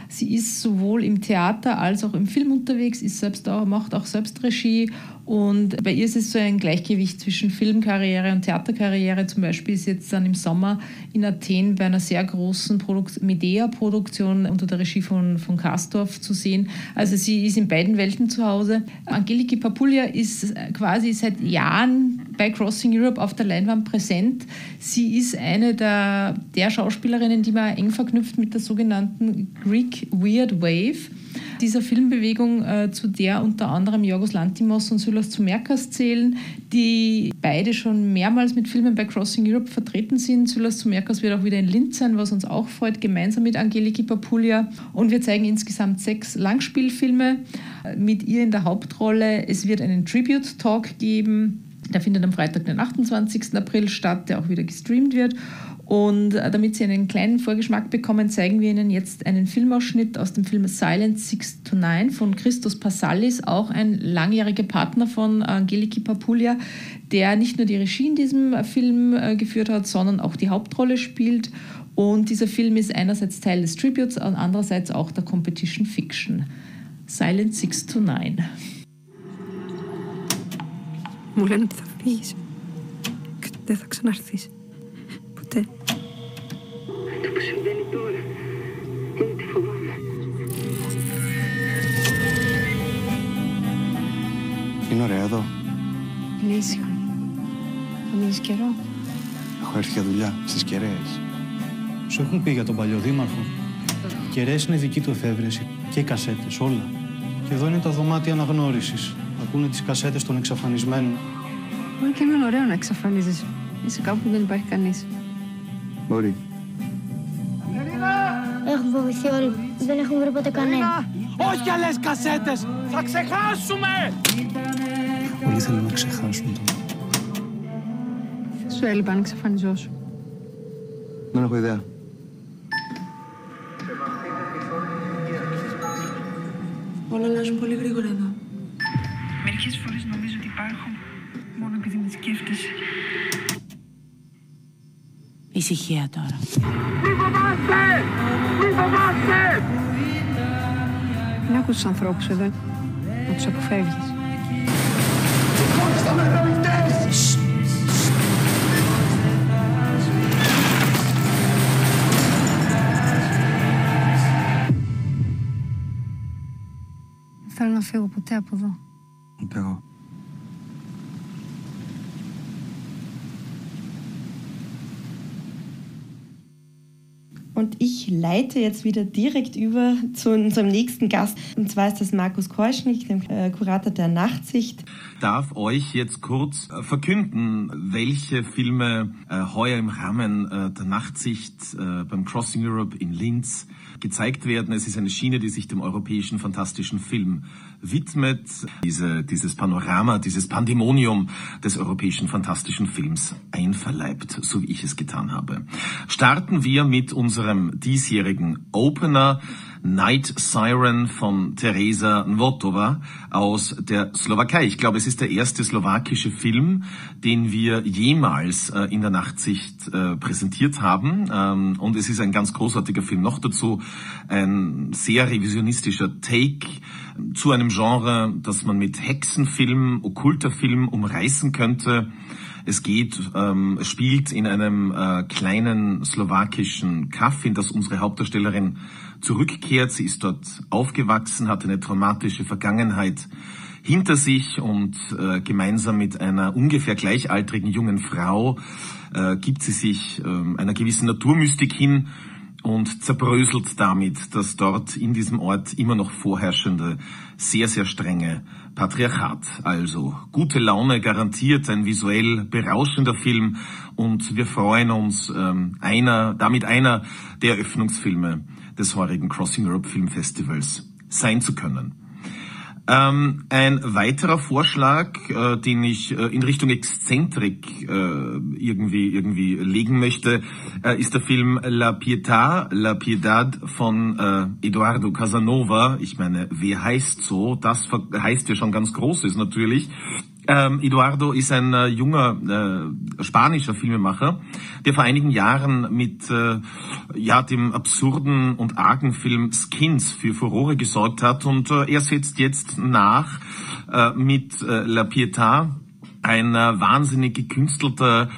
Sie ist sowohl im Theater als auch im Film unterwegs, ist selbst auch, macht auch Selbstregie und bei ihr ist es so ein Gleichgewicht zwischen Filmkarriere und Theaterkarriere. Zum Beispiel ist jetzt dann im Sommer in Athen bei einer sehr großen Medea-Produktion unter der Regie von, von Karsdorf zu sehen. Also sie ist in beiden Welten zu Hause. Angeliki Papoulia ist quasi seit Jahren bei Crossing Europe auf der Leinwand präsent. Sie ist eine der, der Schauspielerinnen, die man eng verknüpft mit der sogenannten Greek Weird Wave dieser Filmbewegung, äh, zu der unter anderem Jorgos Lantimos und Sylas Zumerkas zählen, die beide schon mehrmals mit Filmen bei Crossing Europe vertreten sind. Sylas Zumerkas wird auch wieder in Linz sein, was uns auch freut, gemeinsam mit Angeliki Papulia. Und wir zeigen insgesamt sechs Langspielfilme äh, mit ihr in der Hauptrolle. Es wird einen Tribute-Talk geben. Der findet am Freitag, den 28. April statt, der auch wieder gestreamt wird. Und äh, damit Sie einen kleinen Vorgeschmack bekommen, zeigen wir Ihnen jetzt einen Filmausschnitt aus dem Film Silent Six to Nine von Christos Passalis, auch ein langjähriger Partner von Angeliki Papulia, der nicht nur die Regie in diesem Film äh, geführt hat, sondern auch die Hauptrolle spielt. Und dieser Film ist einerseits Teil des Tributes und andererseits auch der Competition Fiction. Silent Six to Nine. Μου λένε ότι θα φύγεις και ότι δεν θα ξαναρθείς. Ποτέ. Αυτό που συμβαίνει τώρα είναι ότι φοβάμαι. Είναι ωραία εδώ. Είναι ήσυχα. Θα μείνεις καιρό. Έχω έρθει για δουλειά στις κεραίες. Σου έχουν πει για τον παλιό δήμαρχο. Οι κεραίες είναι δική του εφεύρεση και οι κασέτες, όλα. Και εδώ είναι τα δωμάτια αναγνώρισης. Ακούνε τις κασέτες των εξαφανισμένων. Μπορεί και να είναι ωραίο να εξαφανίζεις. Είσαι κάπου που δεν υπάρχει κανείς. Μπορεί. Έχουν φοβηθεί όλοι. Δεν έχουν βρει ποτέ κανένα. Όχι άλλες κασέτες! Θα ξεχάσουμε! Πολλοί θέλουν να ξεχάσουν το. Σου έλειπε αν εξαφανιζόσου. Δεν έχω ιδέα. Όλα αλλάζουν πολύ γρήγορα εδώ. Μερικές φορές Ησυχία τώρα. Μη φοβάστε! Μη φοβάστε! Μην ακούς τους ανθρώπους εδώ. Να τους αποφεύγεις. Σηκώστε με δρομητές! Δεν θέλω να φύγω ποτέ από εδώ. Ούτε εγώ. Und ich leite jetzt wieder direkt über zu unserem nächsten Gast. Und zwar ist das Markus Keuschnig, dem äh, Kurator der Nachtsicht. darf euch jetzt kurz äh, verkünden, welche Filme äh, heuer im Rahmen der Nachtsicht beim Crossing Europe in Linz gezeigt werden. Es ist eine Schiene, die sich dem europäischen fantastischen Film widmet. Diese, dieses Panorama, dieses Pandemonium des europäischen fantastischen Films einverleibt, so wie ich es getan habe. Starten wir mit unserem diesjährigen Opener. Night Siren von Teresa Nwotova aus der Slowakei. Ich glaube, es ist der erste slowakische Film, den wir jemals äh, in der Nachtsicht äh, präsentiert haben. Ähm, und es ist ein ganz großartiger Film. Noch dazu ein sehr revisionistischer Take zu einem Genre, das man mit Hexenfilm, okkulter Film umreißen könnte. Es geht, ähm, spielt in einem äh, kleinen slowakischen Kaff, in das unsere Hauptdarstellerin zurückkehrt. Sie ist dort aufgewachsen, hat eine traumatische Vergangenheit hinter sich und äh, gemeinsam mit einer ungefähr gleichaltrigen jungen Frau äh, gibt sie sich äh, einer gewissen Naturmystik hin und zerbröselt damit das dort in diesem Ort immer noch vorherrschende, sehr, sehr strenge Patriarchat. Also gute Laune garantiert, ein visuell berauschender Film und wir freuen uns, ähm, einer, damit einer der Eröffnungsfilme des heurigen Crossing Europe Film Festivals sein zu können. Ähm, ein weiterer Vorschlag, äh, den ich äh, in Richtung Exzentrik äh, irgendwie irgendwie legen möchte, äh, ist der Film La Pietà, La Piedad von äh, Eduardo Casanova. Ich meine, wer heißt so? Das heißt ja schon ganz Großes natürlich. Ähm, Eduardo ist ein äh, junger äh, spanischer Filmemacher, der vor einigen Jahren mit äh, ja dem absurden und argen Film Skins für Furore gesorgt hat. Und äh, er setzt jetzt nach äh, mit äh, La Pietà, ein wahnsinnig gekünstelter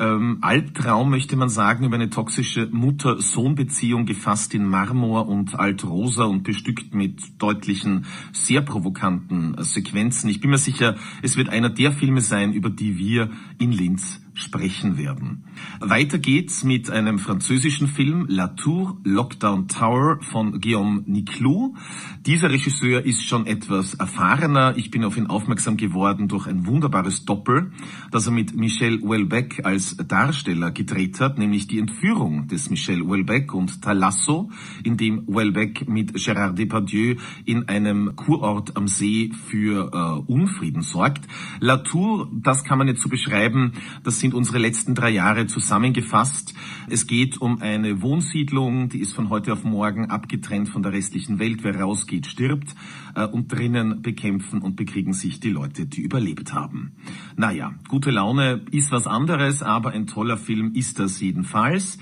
ähm, Albtraum, möchte man sagen, über eine toxische Mutter-Sohn-Beziehung gefasst in Marmor und Altrosa und bestückt mit deutlichen, sehr provokanten Sequenzen. Ich bin mir sicher, es wird einer der Filme sein, über die wir in Linz sprechen werden. Weiter geht's mit einem französischen Film La Tour Lockdown Tower von Guillaume Niclou. Dieser Regisseur ist schon etwas erfahrener. Ich bin auf ihn aufmerksam geworden durch ein wunderbares Doppel, das er mit Michel Houellebecq als Darsteller gedreht hat, nämlich die Entführung des Michel Houellebecq und Talasso, in dem Houellebecq mit Gérard Depardieu in einem Kurort am See für äh, Unfrieden sorgt. La Tour, das kann man jetzt so beschreiben, das sind unsere letzten drei Jahre zusammengefasst. Es geht um eine Wohnsiedlung, die ist von heute auf morgen abgetrennt von der restlichen Welt. Wer rausgeht, stirbt. Äh, und drinnen bekämpfen und bekriegen sich die Leute, die überlebt haben. Naja, gute Laune ist was anderes, aber ein toller Film ist das jedenfalls.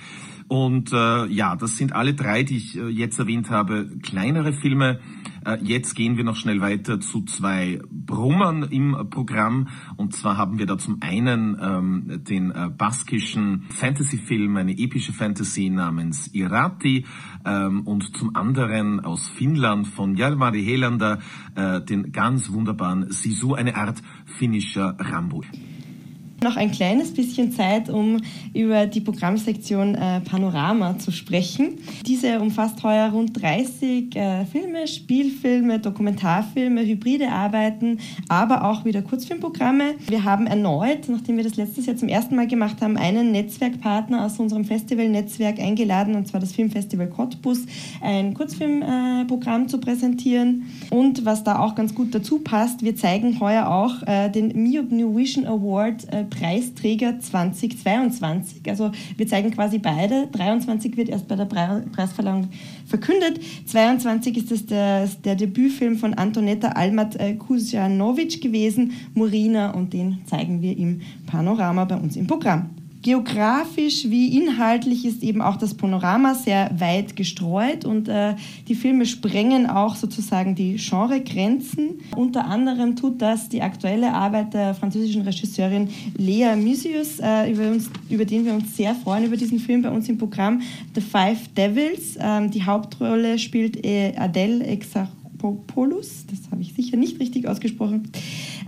Und äh, ja, das sind alle drei, die ich äh, jetzt erwähnt habe, kleinere Filme. Äh, jetzt gehen wir noch schnell weiter zu zwei Brummern im Programm. Und zwar haben wir da zum einen ähm, den äh, baskischen Fantasy-Film, eine epische Fantasy namens Irati. Ähm, und zum anderen aus Finnland von Jalmari Helander äh, den ganz wunderbaren Sisu, eine Art finnischer Rambo. Noch ein kleines bisschen Zeit, um über die Programmsektion äh, Panorama zu sprechen. Diese umfasst heuer rund 30 äh, Filme, Spielfilme, Dokumentarfilme, hybride Arbeiten, aber auch wieder Kurzfilmprogramme. Wir haben erneut, nachdem wir das letztes Jahr zum ersten Mal gemacht haben, einen Netzwerkpartner aus unserem Festivalnetzwerk eingeladen, und zwar das Filmfestival Cottbus, ein Kurzfilmprogramm äh, zu präsentieren. Und was da auch ganz gut dazu passt, wir zeigen heuer auch äh, den MIOB New Vision Award äh, Preisträger 2022. Also wir zeigen quasi beide. 23 wird erst bei der Preisverleihung verkündet. 22 ist es der, der Debütfilm von Antonetta Almat äh, Kuzjanovic gewesen, Murina, und den zeigen wir im Panorama bei uns im Programm. Geografisch wie inhaltlich ist eben auch das Panorama sehr weit gestreut und äh, die Filme sprengen auch sozusagen die Genregrenzen. Unter anderem tut das die aktuelle Arbeit der französischen Regisseurin Lea Musius, äh, über, uns, über den wir uns sehr freuen, über diesen Film bei uns im Programm The Five Devils. Ähm, die Hauptrolle spielt äh, Adele Exarchopoulos, das habe ich sicher nicht richtig ausgesprochen.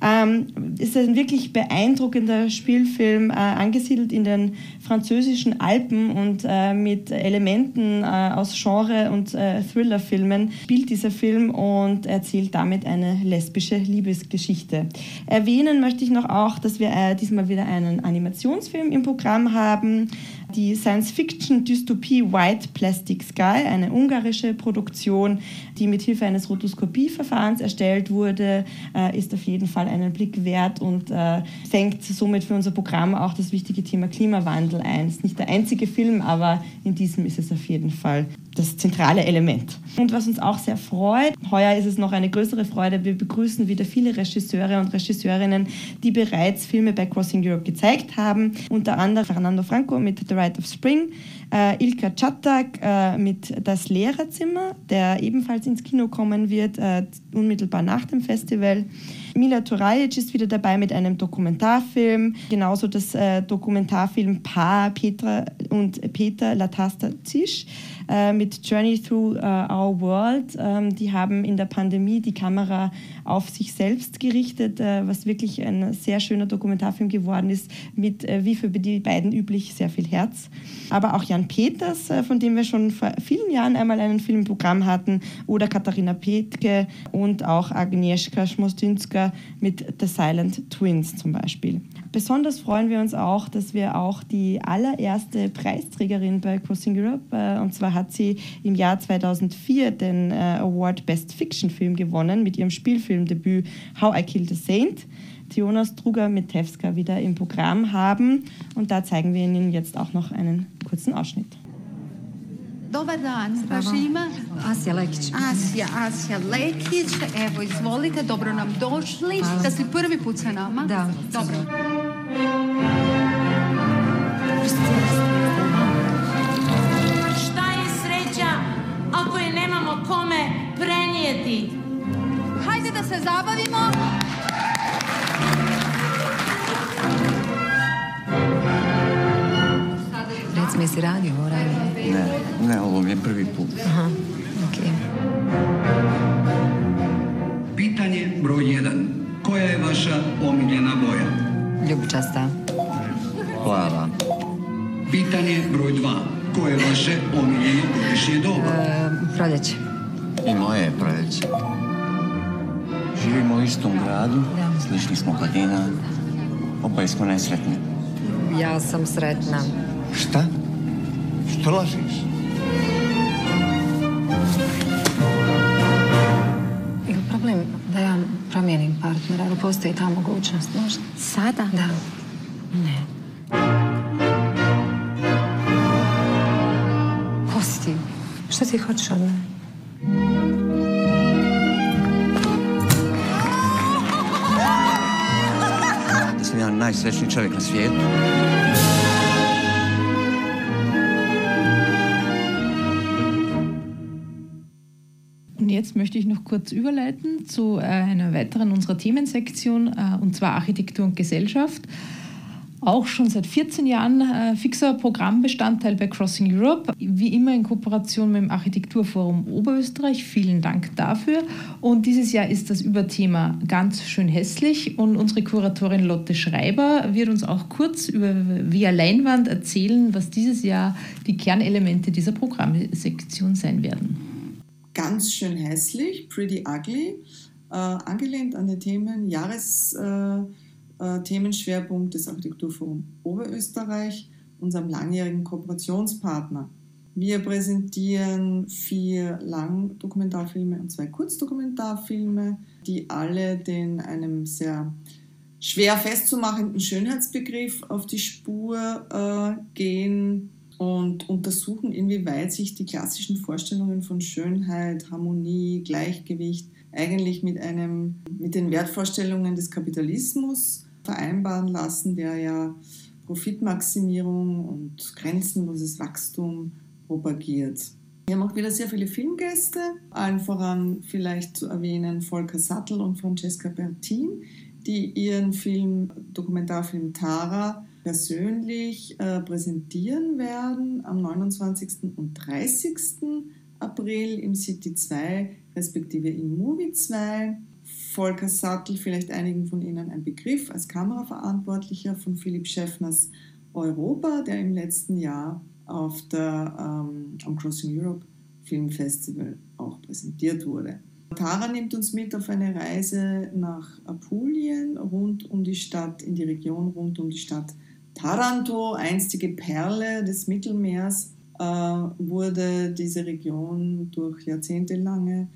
Ähm, ist ein wirklich beeindruckender Spielfilm, äh, angesiedelt in den französischen Alpen und äh, mit Elementen äh, aus Genre- und äh, Thriller-Filmen spielt dieser Film und erzählt damit eine lesbische Liebesgeschichte. Erwähnen möchte ich noch auch, dass wir äh, diesmal wieder einen Animationsfilm im Programm haben. Die Science-Fiction-Dystopie White Plastic Sky, eine ungarische Produktion, die mit Hilfe eines Rotoskopieverfahrens erstellt wurde, äh, ist auf jeden Fall einen Blick wert und äh, fängt somit für unser Programm auch das wichtige Thema Klimawandel ein. Ist nicht der einzige Film, aber in diesem ist es auf jeden Fall das zentrale Element. Und was uns auch sehr freut, heuer ist es noch eine größere Freude, wir begrüßen wieder viele Regisseure und Regisseurinnen, die bereits Filme bei Crossing Europe gezeigt haben, unter anderem Fernando Franco mit The Rite of Spring, äh, Ilka Czatak äh, mit Das Lehrerzimmer, der ebenfalls ins Kino kommen wird, äh, unmittelbar nach dem Festival. Mila Turajic ist wieder dabei mit einem Dokumentarfilm, genauso das äh, Dokumentarfilm Pa, Petra und Peter Latasta Zisch äh, mit Journey Through uh, Our World. Ähm, die haben in der Pandemie die Kamera auf sich selbst gerichtet, äh, was wirklich ein sehr schöner Dokumentarfilm geworden ist, mit, äh, wie für die beiden üblich, sehr viel Herz. Aber auch Jan Peters, äh, von dem wir schon vor vielen Jahren einmal einen Film im Programm hatten, oder Katharina Petke und auch Agnieszka Schmostynska mit The Silent Twins zum Beispiel. Besonders freuen wir uns auch, dass wir auch die allererste Preisträgerin bei Crossing Europe, äh, und zwar hat sie im Jahr 2004 2004 den äh, Award Best Fiction Film gewonnen mit ihrem Spielfilmdebüt How I Killed a Saint. Tiona Struga-Mitewska wieder im Programm haben. Und da zeigen wir Ihnen jetzt auch noch einen kurzen Ausschnitt. Dobar dan, vaše ime? Asja Lekić. Asja, Asja Lekić. Evo, izvolite, dobro nam došli. Hvala. Da si prvi put sa nama? Da. Dobro. Šta je sreća ako je nemamo kome prenijeti? Hajde da se zabavimo. Recimo, jesi radio ranije? Ne, ne, ovo mi je prvi put. Aha, okej. Pitanje broj 1. Koja je vaša omiljena boja? Ljubičasta. Hvala. Pitanje broj 2. Koje je vaše omiljeno godišnje doba? E, proljeće. I moje je proljeće. Živimo u istom gradu, slični smo godina, oboje smo nesretni. Ja sam sretna. Šta? Što lažiš? Je li problem da ja promijenim partnera? Ili postoji ta mogućnost možda? Sada? Da. Ne. Ko si ti? Što ti hoćeš od mene? Da sam ja najsrećniji čovjek na svijetu. Jetzt möchte ich noch kurz überleiten zu äh, einer weiteren unserer Themensektion, äh, und zwar Architektur und Gesellschaft. Auch schon seit 14 Jahren äh, fixer Programmbestandteil bei Crossing Europe, wie immer in Kooperation mit dem Architekturforum Oberösterreich. Vielen Dank dafür. Und dieses Jahr ist das Überthema ganz schön hässlich und unsere Kuratorin Lotte Schreiber wird uns auch kurz über via Leinwand erzählen, was dieses Jahr die Kernelemente dieser Programmsektion sein werden. Ganz schön hässlich, Pretty Ugly, äh, angelehnt an den Themen Jahresthemenschwerpunkt äh, äh, Themenschwerpunkt des Architekturforum Oberösterreich, unserem langjährigen Kooperationspartner. Wir präsentieren vier Langdokumentarfilme und zwei Kurzdokumentarfilme, die alle den einem sehr schwer festzumachenden Schönheitsbegriff auf die Spur äh, gehen und untersuchen, inwieweit sich die klassischen Vorstellungen von Schönheit, Harmonie, Gleichgewicht eigentlich mit, einem, mit den Wertvorstellungen des Kapitalismus vereinbaren lassen, der ja Profitmaximierung und grenzenloses Wachstum propagiert. Wir haben auch wieder sehr viele Filmgäste, allen voran vielleicht zu erwähnen Volker Sattel und Francesca Bertin, die ihren Film, Dokumentarfilm Tara persönlich äh, präsentieren werden am 29. und 30. April im City 2 respektive im Movie 2. Volker Sattel, vielleicht einigen von Ihnen ein Begriff, als Kameraverantwortlicher von Philipp Schäffners Europa, der im letzten Jahr auf der, ähm, am Crossing Europe Film Festival auch präsentiert wurde. Tara nimmt uns mit auf eine Reise nach Apulien, rund um die Stadt, in die Region rund um die Stadt Taranto, einstige Perle des Mittelmeers, äh, wurde diese Region durch jahrzehntelange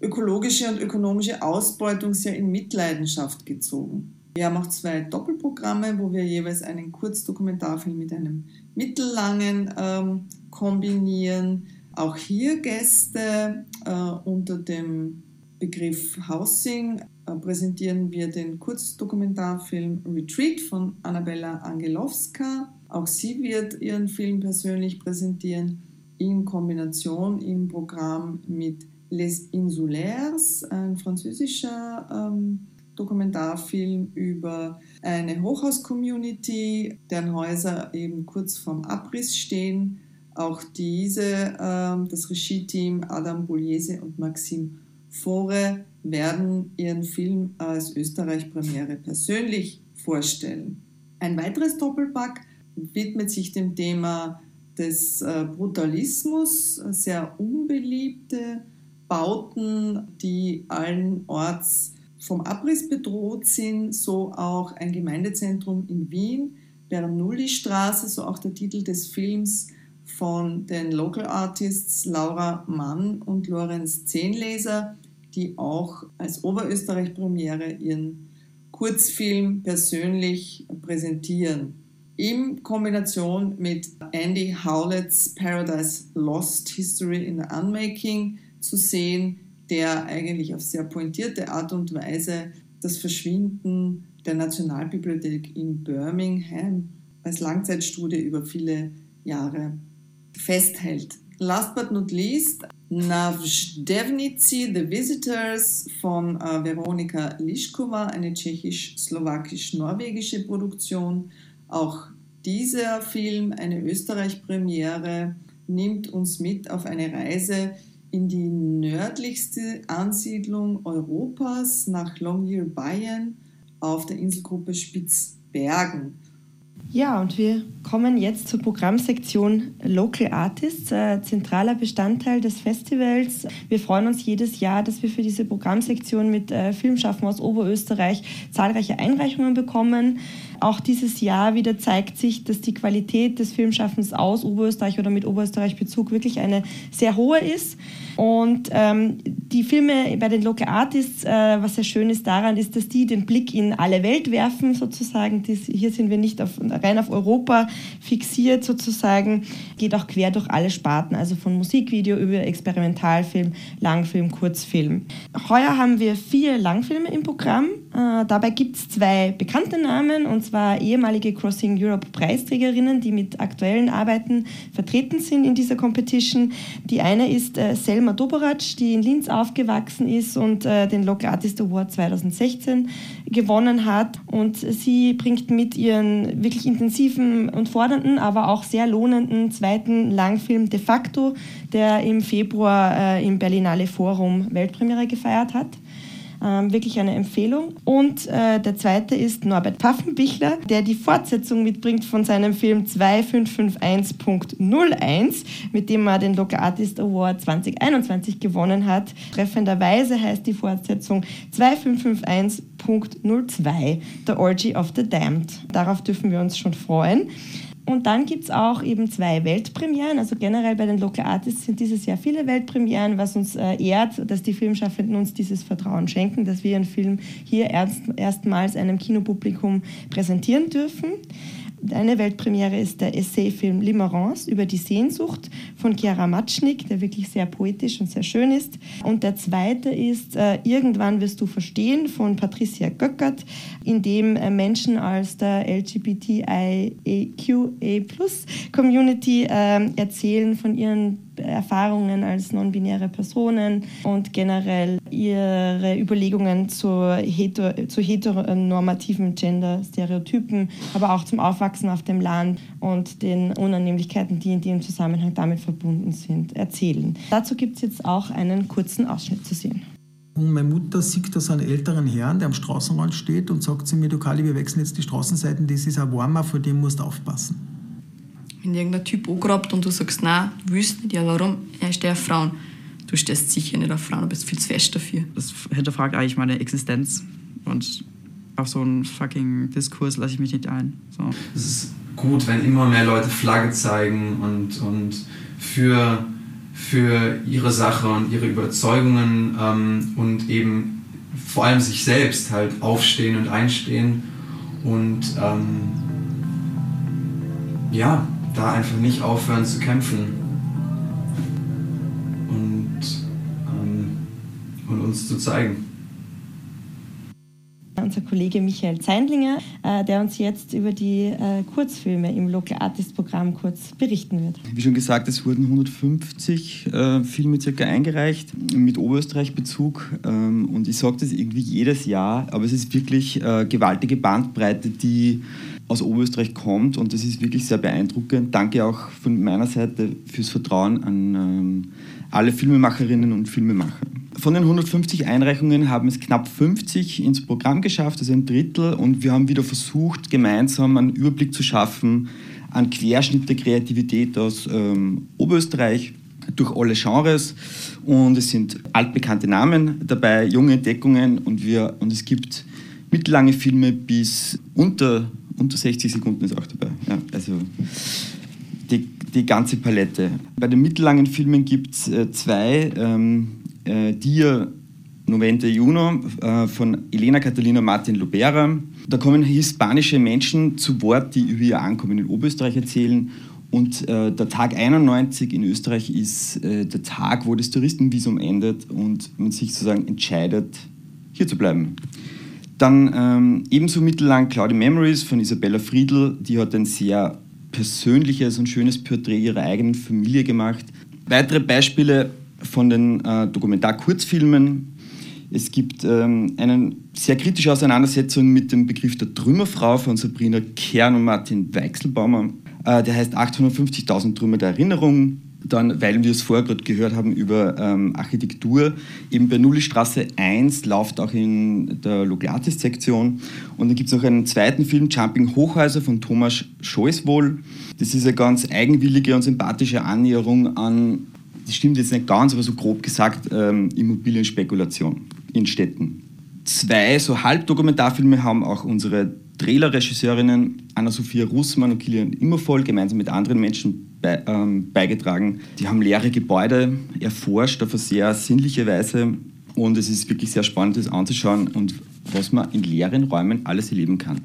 ökologische und ökonomische Ausbeutung sehr in Mitleidenschaft gezogen. Wir haben auch zwei Doppelprogramme, wo wir jeweils einen Kurzdokumentarfilm mit einem mittellangen ähm, kombinieren. Auch hier Gäste äh, unter dem Begriff Housing präsentieren wir den Kurzdokumentarfilm Retreat von Annabella Angelowska. Auch sie wird ihren Film persönlich präsentieren in Kombination im Programm mit Les Insulaires, ein französischer ähm, Dokumentarfilm über eine Hochhaus-Community, deren Häuser eben kurz vorm Abriss stehen. Auch diese, ähm, das Regie-Team Adam Bouliese und Maxime Fore werden ihren Film als Österreich-Premiere persönlich vorstellen. Ein weiteres Doppelpack widmet sich dem Thema des äh, Brutalismus, sehr unbeliebte Bauten, die allen Orts vom Abriss bedroht sind, so auch ein Gemeindezentrum in Wien, Bernoulli-Straße, so auch der Titel des Films, von den Local Artists Laura Mann und Lorenz Zehnleser, die auch als Oberösterreich-Premiere ihren Kurzfilm persönlich präsentieren. In Kombination mit Andy Howlett's Paradise Lost History in the Unmaking zu sehen, der eigentlich auf sehr pointierte Art und Weise das Verschwinden der Nationalbibliothek in Birmingham als Langzeitstudie über viele Jahre festhält. Last but not least, Navždevnici, The Visitors von äh, Veronika Liškova, eine tschechisch-slowakisch-norwegische Produktion. Auch dieser Film, eine Österreich-Premiere, nimmt uns mit auf eine Reise in die nördlichste Ansiedlung Europas nach Longyear Bayern auf der Inselgruppe Spitzbergen. Ja, und wir kommen jetzt zur Programmsektion Local Artists, äh, zentraler Bestandteil des Festivals. Wir freuen uns jedes Jahr, dass wir für diese Programmsektion mit äh, Filmschaffen aus Oberösterreich zahlreiche Einreichungen bekommen. Auch dieses Jahr wieder zeigt sich, dass die Qualität des Filmschaffens aus Oberösterreich oder mit Oberösterreich Bezug wirklich eine sehr hohe ist. Und ähm, die Filme bei den Local Artists, äh, was sehr schön ist daran, ist, dass die den Blick in alle Welt werfen, sozusagen. Das, hier sind wir nicht auf, rein auf Europa fixiert, sozusagen. Geht auch quer durch alle Sparten, also von Musikvideo über Experimentalfilm, Langfilm, Kurzfilm. Heuer haben wir vier Langfilme im Programm. Äh, dabei gibt es zwei bekannte Namen, und zwar ehemalige Crossing Europe Preisträgerinnen, die mit aktuellen Arbeiten vertreten sind in dieser Competition. Die eine ist äh, Selma Doborac, die in Linz aufgewachsen ist und äh, den Local Artist Award 2016 gewonnen hat. Und sie bringt mit ihren wirklich intensiven und fordernden, aber auch sehr lohnenden zweiten Langfilm De facto, der im Februar im Berlinale Forum Weltpremiere gefeiert hat. Ähm, wirklich eine Empfehlung. Und äh, der zweite ist Norbert Pfaffenbichler, der die Fortsetzung mitbringt von seinem Film 2551.01, mit dem er den Local Artist Award 2021 gewonnen hat. Treffenderweise heißt die Fortsetzung 2551.02, The Orgy of the Damned. Darauf dürfen wir uns schon freuen. Und dann gibt es auch eben zwei Weltpremieren. Also generell bei den Local Artists sind dieses Jahr viele Weltpremieren, was uns äh, ehrt, dass die Filmschaffenden uns dieses Vertrauen schenken, dass wir ihren Film hier erst, erstmals einem Kinopublikum präsentieren dürfen. Eine Weltpremiere ist der Essayfilm Limerence über die Sehnsucht von Chiara Matschnik, der wirklich sehr poetisch und sehr schön ist. Und der zweite ist äh, Irgendwann wirst du verstehen von Patricia Göckert, in dem äh, Menschen aus der LGBTIQA-Community äh, erzählen von ihren Erfahrungen als non-binäre Personen und generell ihre Überlegungen zu, heter zu heteronormativen Gender-Stereotypen, aber auch zum Aufwachsen auf dem Land und den Unannehmlichkeiten, die in dem Zusammenhang damit verbunden sind, erzählen. Dazu gibt es jetzt auch einen kurzen Ausschnitt zu sehen. Und meine Mutter sieht da so einen älteren Herrn, der am Straßenrand steht und sagt zu mir, du Kali, wir wechseln jetzt die Straßenseiten, das ist ein Warmer, vor dem musst du aufpassen wenn irgendein Typ angrabt und du sagst, nein, willst nicht, ja warum? Er steht auf Frauen. Du stehst sicher nicht auf Frauen, du bist viel zu fest dafür. Das hinterfragt eigentlich meine Existenz und auf so einen fucking Diskurs lasse ich mich nicht ein. So. Es ist gut, wenn immer mehr Leute Flagge zeigen und, und für, für ihre Sache und ihre Überzeugungen ähm, und eben vor allem sich selbst halt aufstehen und einstehen und ähm, ja, da einfach nicht aufhören zu kämpfen und, ähm, und uns zu zeigen. Unser Kollege Michael Zeindlinger, äh, der uns jetzt über die äh, Kurzfilme im Local Artist Programm kurz berichten wird. Wie schon gesagt, es wurden 150 äh, Filme circa eingereicht mit Oberösterreich-Bezug. Ähm, und ich sage das irgendwie jedes Jahr, aber es ist wirklich gewaltige Bandbreite, die aus Oberösterreich kommt und das ist wirklich sehr beeindruckend. Danke auch von meiner Seite fürs Vertrauen an ähm, alle Filmemacherinnen und Filmemacher. Von den 150 Einreichungen haben es knapp 50 ins Programm geschafft, also ein Drittel, und wir haben wieder versucht, gemeinsam einen Überblick zu schaffen an Querschnitt der Kreativität aus ähm, Oberösterreich durch alle Genres und es sind altbekannte Namen dabei, junge Entdeckungen und, wir, und es gibt mittellange Filme bis unter unter 60 Sekunden ist auch dabei. Ja, also die, die ganze Palette. Bei den mittellangen Filmen gibt es äh, zwei, ähm, äh, Dia Novente Juno äh, von Elena Catalina Martin Lubera. Da kommen hispanische Menschen zu Wort, die über ihr Ankommen in Oberösterreich erzählen. Und äh, der Tag 91 in Österreich ist äh, der Tag, wo das Touristenvisum endet und man sich sozusagen entscheidet, hier zu bleiben. Dann ähm, ebenso mittellang Cloudy Memories von Isabella Friedl, die hat ein sehr persönliches und schönes Porträt ihrer eigenen Familie gemacht. Weitere Beispiele von den äh, Dokumentar-Kurzfilmen. Es gibt ähm, eine sehr kritische Auseinandersetzung mit dem Begriff der Trümmerfrau von Sabrina Kern und Martin Weichselbaumer. Äh, der heißt 850.000 Trümmer der Erinnerung. Dann, weil wir es vorher gerade gehört haben über ähm, Architektur, eben bei Nullistraße 1 läuft auch in der Loglatis-Sektion. Und dann gibt es noch einen zweiten Film, Jumping Hochhäuser von Thomas Scheuswohl. Das ist eine ganz eigenwillige und sympathische Annäherung an, das stimmt jetzt nicht ganz, aber so grob gesagt, ähm, Immobilienspekulation in Städten. Zwei so Halbdokumentarfilme haben auch unsere Trailer-Regisseurinnen Anna-Sophia Russmann und Kilian Immervoll gemeinsam mit anderen Menschen bei, ähm, beigetragen. Die haben leere Gebäude erforscht auf eine sehr sinnliche Weise und es ist wirklich sehr spannend, das anzuschauen und was man in leeren Räumen alles erleben kann.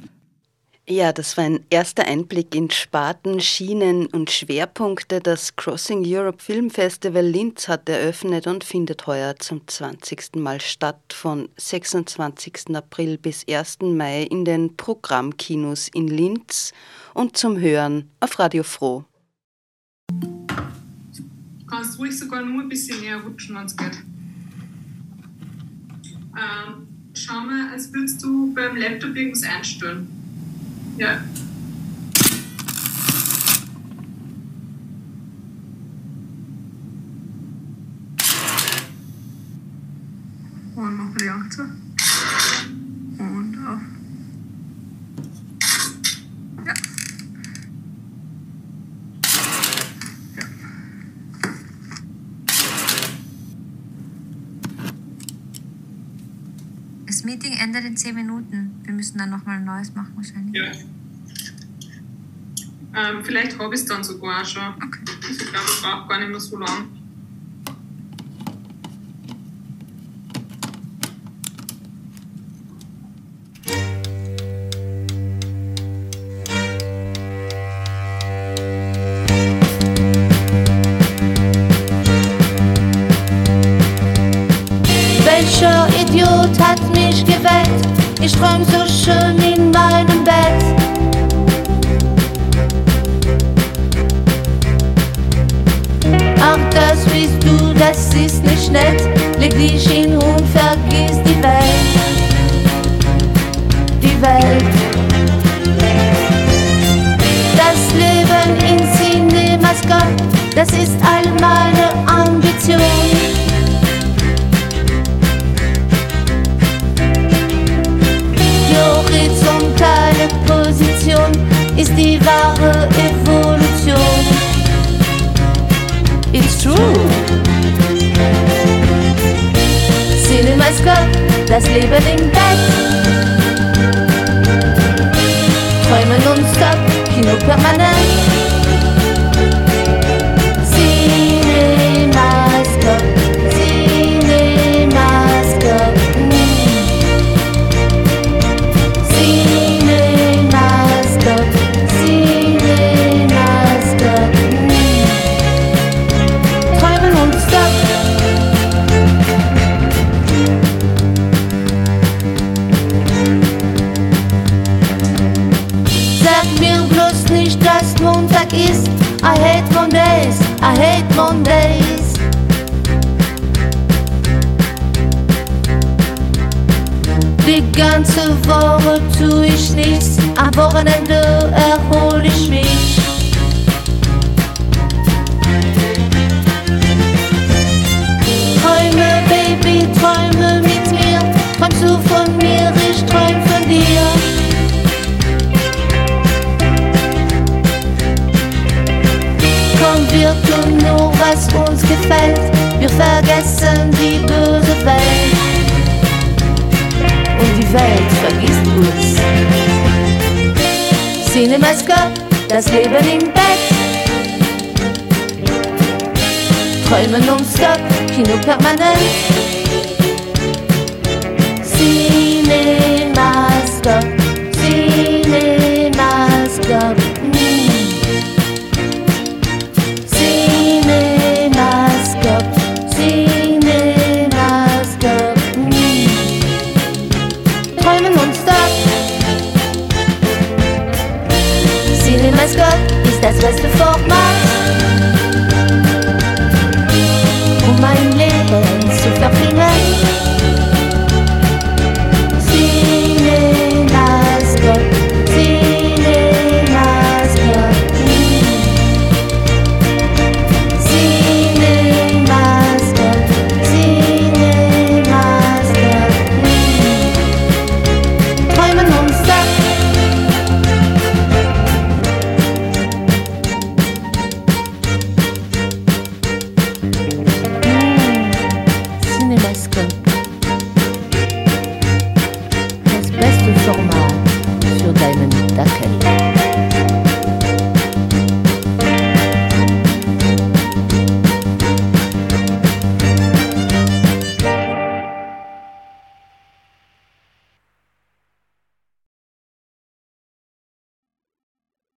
Ja, das war ein erster Einblick in Sparten, Schienen und Schwerpunkte. Das Crossing Europe Film Festival Linz hat eröffnet und findet heuer zum 20. Mal statt, von 26. April bis 1. Mai in den Programmkinos in Linz und zum Hören auf Radio Froh. Kannst ruhig sogar nur ein bisschen näher rutschen, wenn es geht. Ähm, schau mal, als würdest du beim Laptop irgendwas einstellen. Ja. Und noch die Angst. Und auf. Ja. Das Meeting endet in 10 Minuten. Wir müssen dann nochmal ein neues machen wahrscheinlich. Ja. Ähm, vielleicht habe ich es dann sogar schon. Okay. Also ich glaube, ich brauche gar nicht mehr so lang. Geweckt? Ich träum so schön in meinem Bett. Ach, das bist du, das ist nicht nett. Leg dich hin und vergiss die Welt. Die Welt. Das Leben in Cinemascope, das ist all meine Ambition. Position ist die wahre Evolution. It's true. Cinemascope, das Leben im Bett. Träumen non-stop, Kino permanent. Mondays. Die ganze Woche tu ich nichts, am Wochenende erhol ich mich. gefällt. Wir vergessen die böse Welt. Und die Welt vergisst uns. Cinemascope, das Leben im Bett. Träumen um nonstop, Kino permanent. Cinemascope. just a